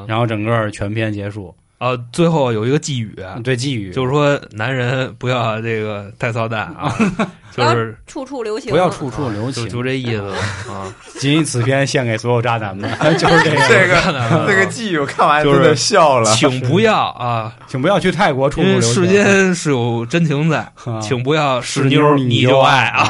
S2: 然后整个全篇结束，
S3: 啊，最后有一个寄语，
S2: 对寄语。
S3: 就是说男人不要这个太操蛋啊，就是
S4: 处处留情，
S2: 不要处处留情，
S3: 就 就这意思啊。
S2: 仅以此篇献给所有渣男们，就是这个。
S5: 这个寄语我看完
S3: 就是
S5: 真的笑了，
S3: 请不要啊，
S2: 请不要去泰国处处留情。
S3: 世间是有真情在，
S2: 啊。
S3: 请不要是
S2: 是妞
S3: 妞你
S2: 你就
S3: 爱啊。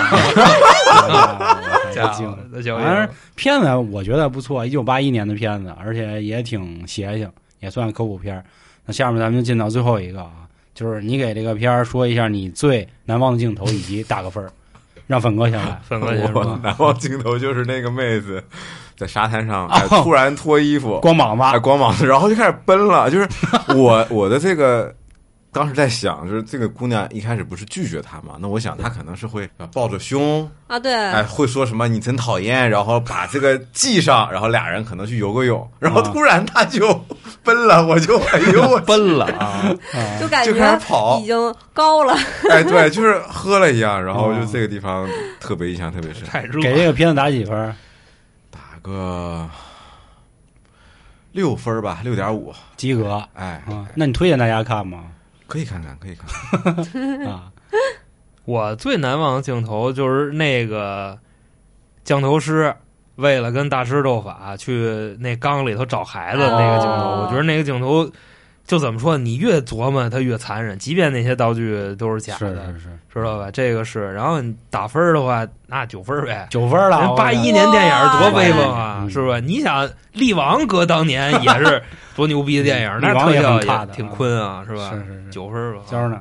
S3: 那叫
S2: 反正片子我觉得不错，一九八一年的片子，而且也挺邪性，也算科普片儿。那下面咱们就进到最后一个啊，就是你给这个片儿说一下你最难忘的镜头，以及打个分儿，让粉哥先来。
S3: 粉哥先
S5: 我
S3: 说，
S5: 难忘镜头就是那个妹子在沙滩上、
S2: 哦
S5: 哎、突然脱衣服，
S2: 光膀
S5: 哎
S2: 子，
S5: 光膀子，然后就开始奔了。就是我我的这个当时在想，就是这个姑娘一开始不是拒绝他嘛？那我想她可能是会呃抱着胸，
S4: 啊，对，
S5: 哎，会说什么你真讨厌，然后把这个系上，然后俩人可能去游个泳，然后
S2: 啊
S5: 突然他就奔了，我就哎呦我
S3: 奔了啊！
S2: 啊
S4: 就感
S5: 就开始
S4: 觉
S5: 跑
S4: 已，经高了，
S5: 哎，对，就是喝了一样，然后就
S2: 哦
S5: 这个地方特别印象特别深，
S3: 太热，
S2: 给这个片子打几分？
S5: 打个六分吧，六点五，
S2: 及格
S5: 哎，
S2: 啊？那你推荐大家看吗？
S5: 可以看看，可以看看，
S2: 啊，
S3: 我最难忘的镜头就是那个降头师为了跟大师斗法，去那缸里头找孩子那个镜头。
S4: 哦
S3: 我觉得那个镜头就怎么说，你越琢磨它越残忍，即便那些道具都是假
S2: 是
S3: 的，
S2: 是是，
S3: 知道吧？这个是。然后你打分的话，那九分呗。
S2: 九分了。
S3: 八一年电影多威风啊，
S2: 嗯
S3: 是吧？你想，力王哥当年也是 多牛逼的电影，那特效也挺坤啊，是吧？
S2: 是是是，
S3: 九分吧。
S2: 娇呢？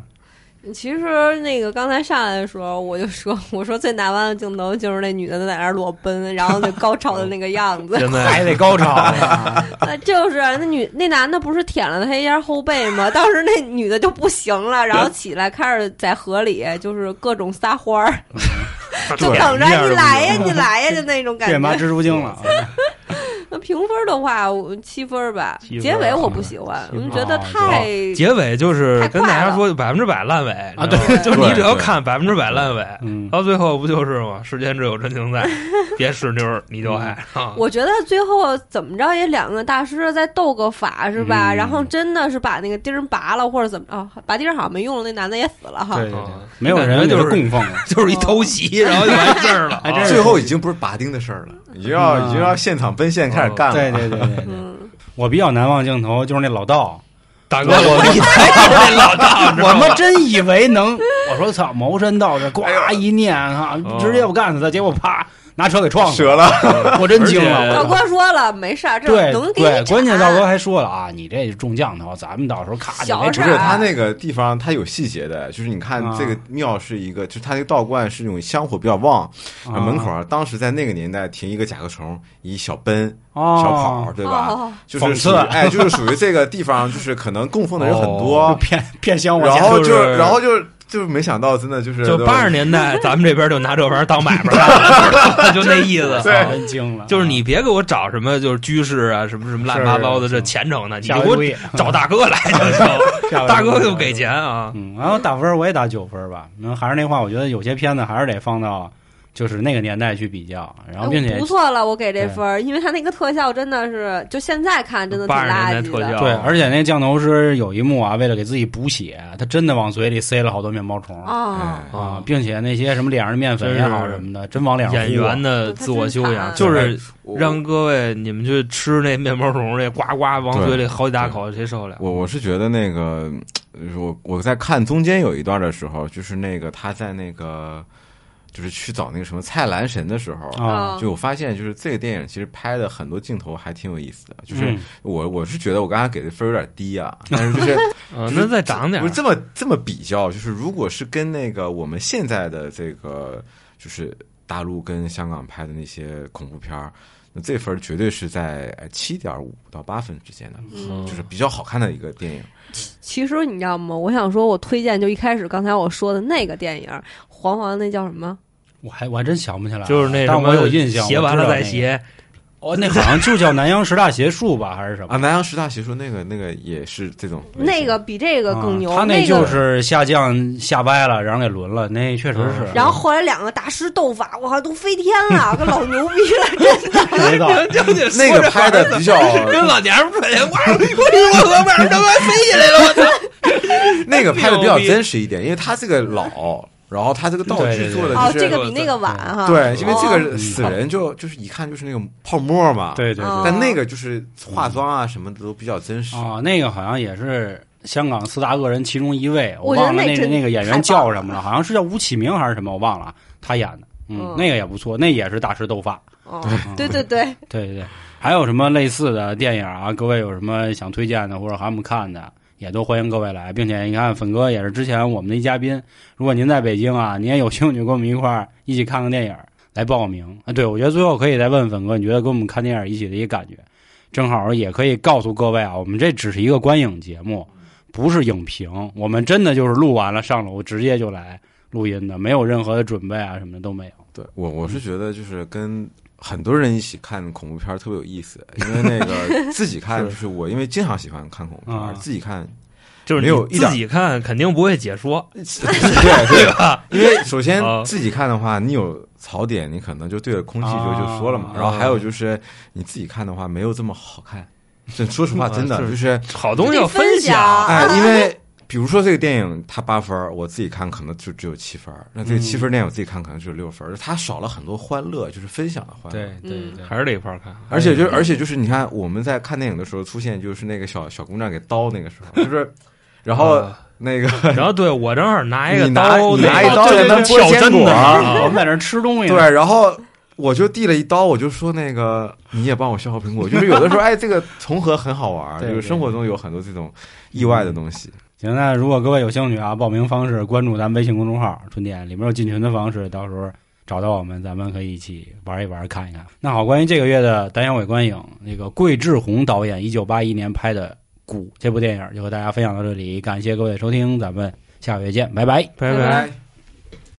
S4: 其实那个刚才上来的时候，我就说，我说最难忘的镜头就是那女的在那儿裸奔，然后那高潮的那个样子。
S3: 现在
S2: 还得高潮啊！
S4: 呃，就是那女那男的不是舔了他一下后背吗？当时那女的就不行了，然后起来开始在河里就是各种撒欢儿，就等着你来呀，你来呀，就那种感觉。
S2: 变妈蜘蛛精了，
S4: 那评分的话，我七分吧。
S3: 分
S4: 结尾我不喜欢，我觉得
S2: 啊
S4: 太
S3: 结尾就是跟大家
S4: 了
S3: 说百分之百烂尾
S2: 啊
S3: 你知道吗就是你只要看百分之百烂尾，
S2: 嗯，
S3: 到最后不就是吗？世间只有真情在，别使妞儿你就爱。啊
S4: 我觉得最后怎么着也两个大师再斗个法是吧？
S2: 嗯
S4: 然后真的是把那个钉拔了或者怎么哦，拔钉好像没用了，那男的也死了哈。
S2: 对对对
S3: 啊，
S2: 没有人
S3: 就是
S2: 供奉了。
S3: 就是一偷袭，然后就完事儿了。
S2: 还真是
S5: 最后已经不是拔钉的事儿了，已经要
S2: 嗯。
S5: 已经要现场奔现开始干了。
S2: 对对对对对，
S4: 嗯，
S2: 我比较难忘镜头就是那老道，
S3: 大哥，我一猜就是这老道，
S2: 我
S3: 吗
S2: 们真以为能，我说操，茅山道士呱一念哈，
S3: 哦
S2: 直接我干死他，结果啪拿车给撞死
S5: 折
S2: 了，
S5: 了，
S2: 我真惊了。
S4: 道
S2: 我
S4: 哥说了没事儿，这
S2: 对
S4: 能
S2: 对，关键
S4: 铲
S2: 道哥还说了啊，你这是中降头，咱们到时候咔就没
S5: 不是他那个地方，他有细节的，就是你看
S2: 啊。
S5: 这个庙是一个，就是他那个道观是那种香火比较旺，
S2: 啊。
S5: 门口儿当时在那个年代停一个甲壳虫，一小奔
S2: 哦。
S5: 小跑，对吧？
S4: 哦。
S5: 就是属于哎，就是属于这个地方，就是可能供奉的人很
S2: 就
S5: 多，
S2: 骗骗香火
S5: 然，后
S3: 就是
S5: 然后就就是没想到，真的就是
S3: 就八十年代，咱们这边就拿这玩意儿当买卖干了，就那意思。
S5: 对
S2: 惊了。
S3: 就是你别给我找什么就是居士啊，什么什么乱七八糟的这虔诚的，你给我找大哥来就行，大哥就给钱啊。
S2: 嗯，然后打分我也打九分吧。那还是那话，我觉得有些片子还是得放到就是那个年代去比较，然后并且
S4: 不错了，我给这分儿，因为他那个特效真的是，就现在看真的挺
S3: 80年代
S4: 垃圾的。
S3: 特效
S2: 对，而且那降头师有一幕啊，为了给自己补血，他真的往嘴里塞了好多面包虫
S4: 啊，
S5: 哎
S2: 啊，并且那些什么脸上的面粉也好什么的，真往脸上
S3: 演员的自我修养，就是让各位你们去吃那面包虫，这呱呱往嘴里好几大口，谁受得了？
S5: 我我是觉得那个，呃我我在看中间有一段的时候，就是那个他在那个，就是去找那个什么菜篮神的时候，
S2: 啊，
S5: 就我发现就是这个电影其实拍的很多镜头还挺有意思的。就是
S2: 嗯
S5: 我我是觉得我刚才给的分有点低啊，但是就是
S3: 嗯，那再涨点儿
S5: 不是这么这么比较，就是如果是跟那个我们现在的这个就是大陆跟香港拍的那些恐怖片儿。那这分儿绝对是在七点五到八分之间的，
S3: 嗯
S5: 就是比较好看的一个电影。
S4: 其实你知道吗？我想说，我推荐就一开始刚才我说的那个电影，黄黄那叫什么？
S2: 我还我还真想不起来，
S3: 就是那什
S2: 但我有印象，
S3: 斜完了再
S2: 我知道那个。
S3: 斜，
S2: 哦，那好像就叫南洋十大邪术吧，还是什么？
S5: 啊，南洋十大邪术那个那个也是这种
S4: 那个比这个更牛。
S2: 啊他
S4: 那
S2: 就是下降下歪了，然后给轮了，那确实是。
S4: 然后后来两个大师斗法，我靠，都飞天了，可老牛逼了，真的。
S2: 没道
S5: 那个拍的比较，
S3: 跟老娘们儿哇，我我河边他妈飞起来了，我操！
S5: 那个拍的比较真实一点，因为他这个老，然后他这个道具做的
S4: 哦，
S5: 就是
S4: 这个比那个晚哈。
S5: 对，因为这
S4: 哦
S5: 个死人就就是一看就是那种泡沫嘛，，
S2: 对对
S4: 哦
S2: 对。
S5: 但那个就是化妆啊什么的都比较真实。
S2: 啊，那个好像也是香港四大恶人其中一位，
S4: 我觉得
S2: 忘了那
S4: 那
S2: 那个演员叫什么了，好像是叫吴启明还是什么，我忘了，他演的。嗯
S4: 嗯，
S2: 那个也不错，那也是大师斗法。
S4: 哦，对对对，
S2: 对对 对，还有什么类似的电影啊？各位有什么想推荐的或者还没看的，也都欢迎各位来，并且你看粉哥也是之前我们的一嘉宾，如果您在北京啊，您也有兴趣跟我们一块儿一起看看电影，来报名啊。对，我觉得最后可以再问粉哥，你觉得跟我们看电影一起的一个感觉，正好也可以告诉各位啊，我们这只是一个观影节目，不是影评，我们真的就是录完了上楼直接就来录音的，没有任何的准备啊什么的都没有。
S5: 对我我是觉得就是跟很多人一起看恐怖片儿特别有意思，因为那个 自己看就是我因为经常喜欢看恐怖片自己看
S3: 就是
S5: 没有
S3: 自己看肯定不会解说，
S5: 对对
S3: 吧？
S5: 因为首先
S3: 啊。
S5: 自己看的话，你有槽点，你可能就对着空气就
S2: 啊
S5: 就说了嘛。然后还有就是你自己看的话，没有这么好看。这说实话，真的
S3: 啊
S5: 就是
S3: 好东西要
S4: 分
S3: 享。
S4: 享。
S5: 哎，因为比如说这个电影它八分儿，我自己看可能就只有七分儿，那这个七分儿电影我自己看可能只有六分儿，它少了很多欢乐，就是分享的欢乐。
S2: 对对
S4: 嗯
S2: 对，
S3: 还是得一块儿看。
S5: 而且就而且就是你看我们在看电影的时候出现就是那个小小姑娘给刀那个时候，就是然后
S3: 啊
S5: 那个
S3: 然后对我正好拿一个
S5: 你拿
S3: 刀，
S5: 你拿一刀在那
S3: 对
S5: 剥坚果
S2: 我
S3: 啊
S2: 们在那儿吃东西，
S5: 对，然后我就递了一刀，我就说那个你也帮我削好苹果，就是有的时候哎这个重合很好玩就是生活中有很多这种意外的东西。
S2: 行，那如果各位有兴趣啊，报名方式关注咱们微信公众号“春天”，里面有进群的方式，到时候找到我们，咱们可以一起玩一玩，看一看。那好，关于这个月的单小伟观影，那个桂志红导演一九八一年拍的《鼓》这部电影，就和大家分享到这里，感谢各位的收听，咱们下个月见，拜拜。
S3: 拜
S4: 拜拜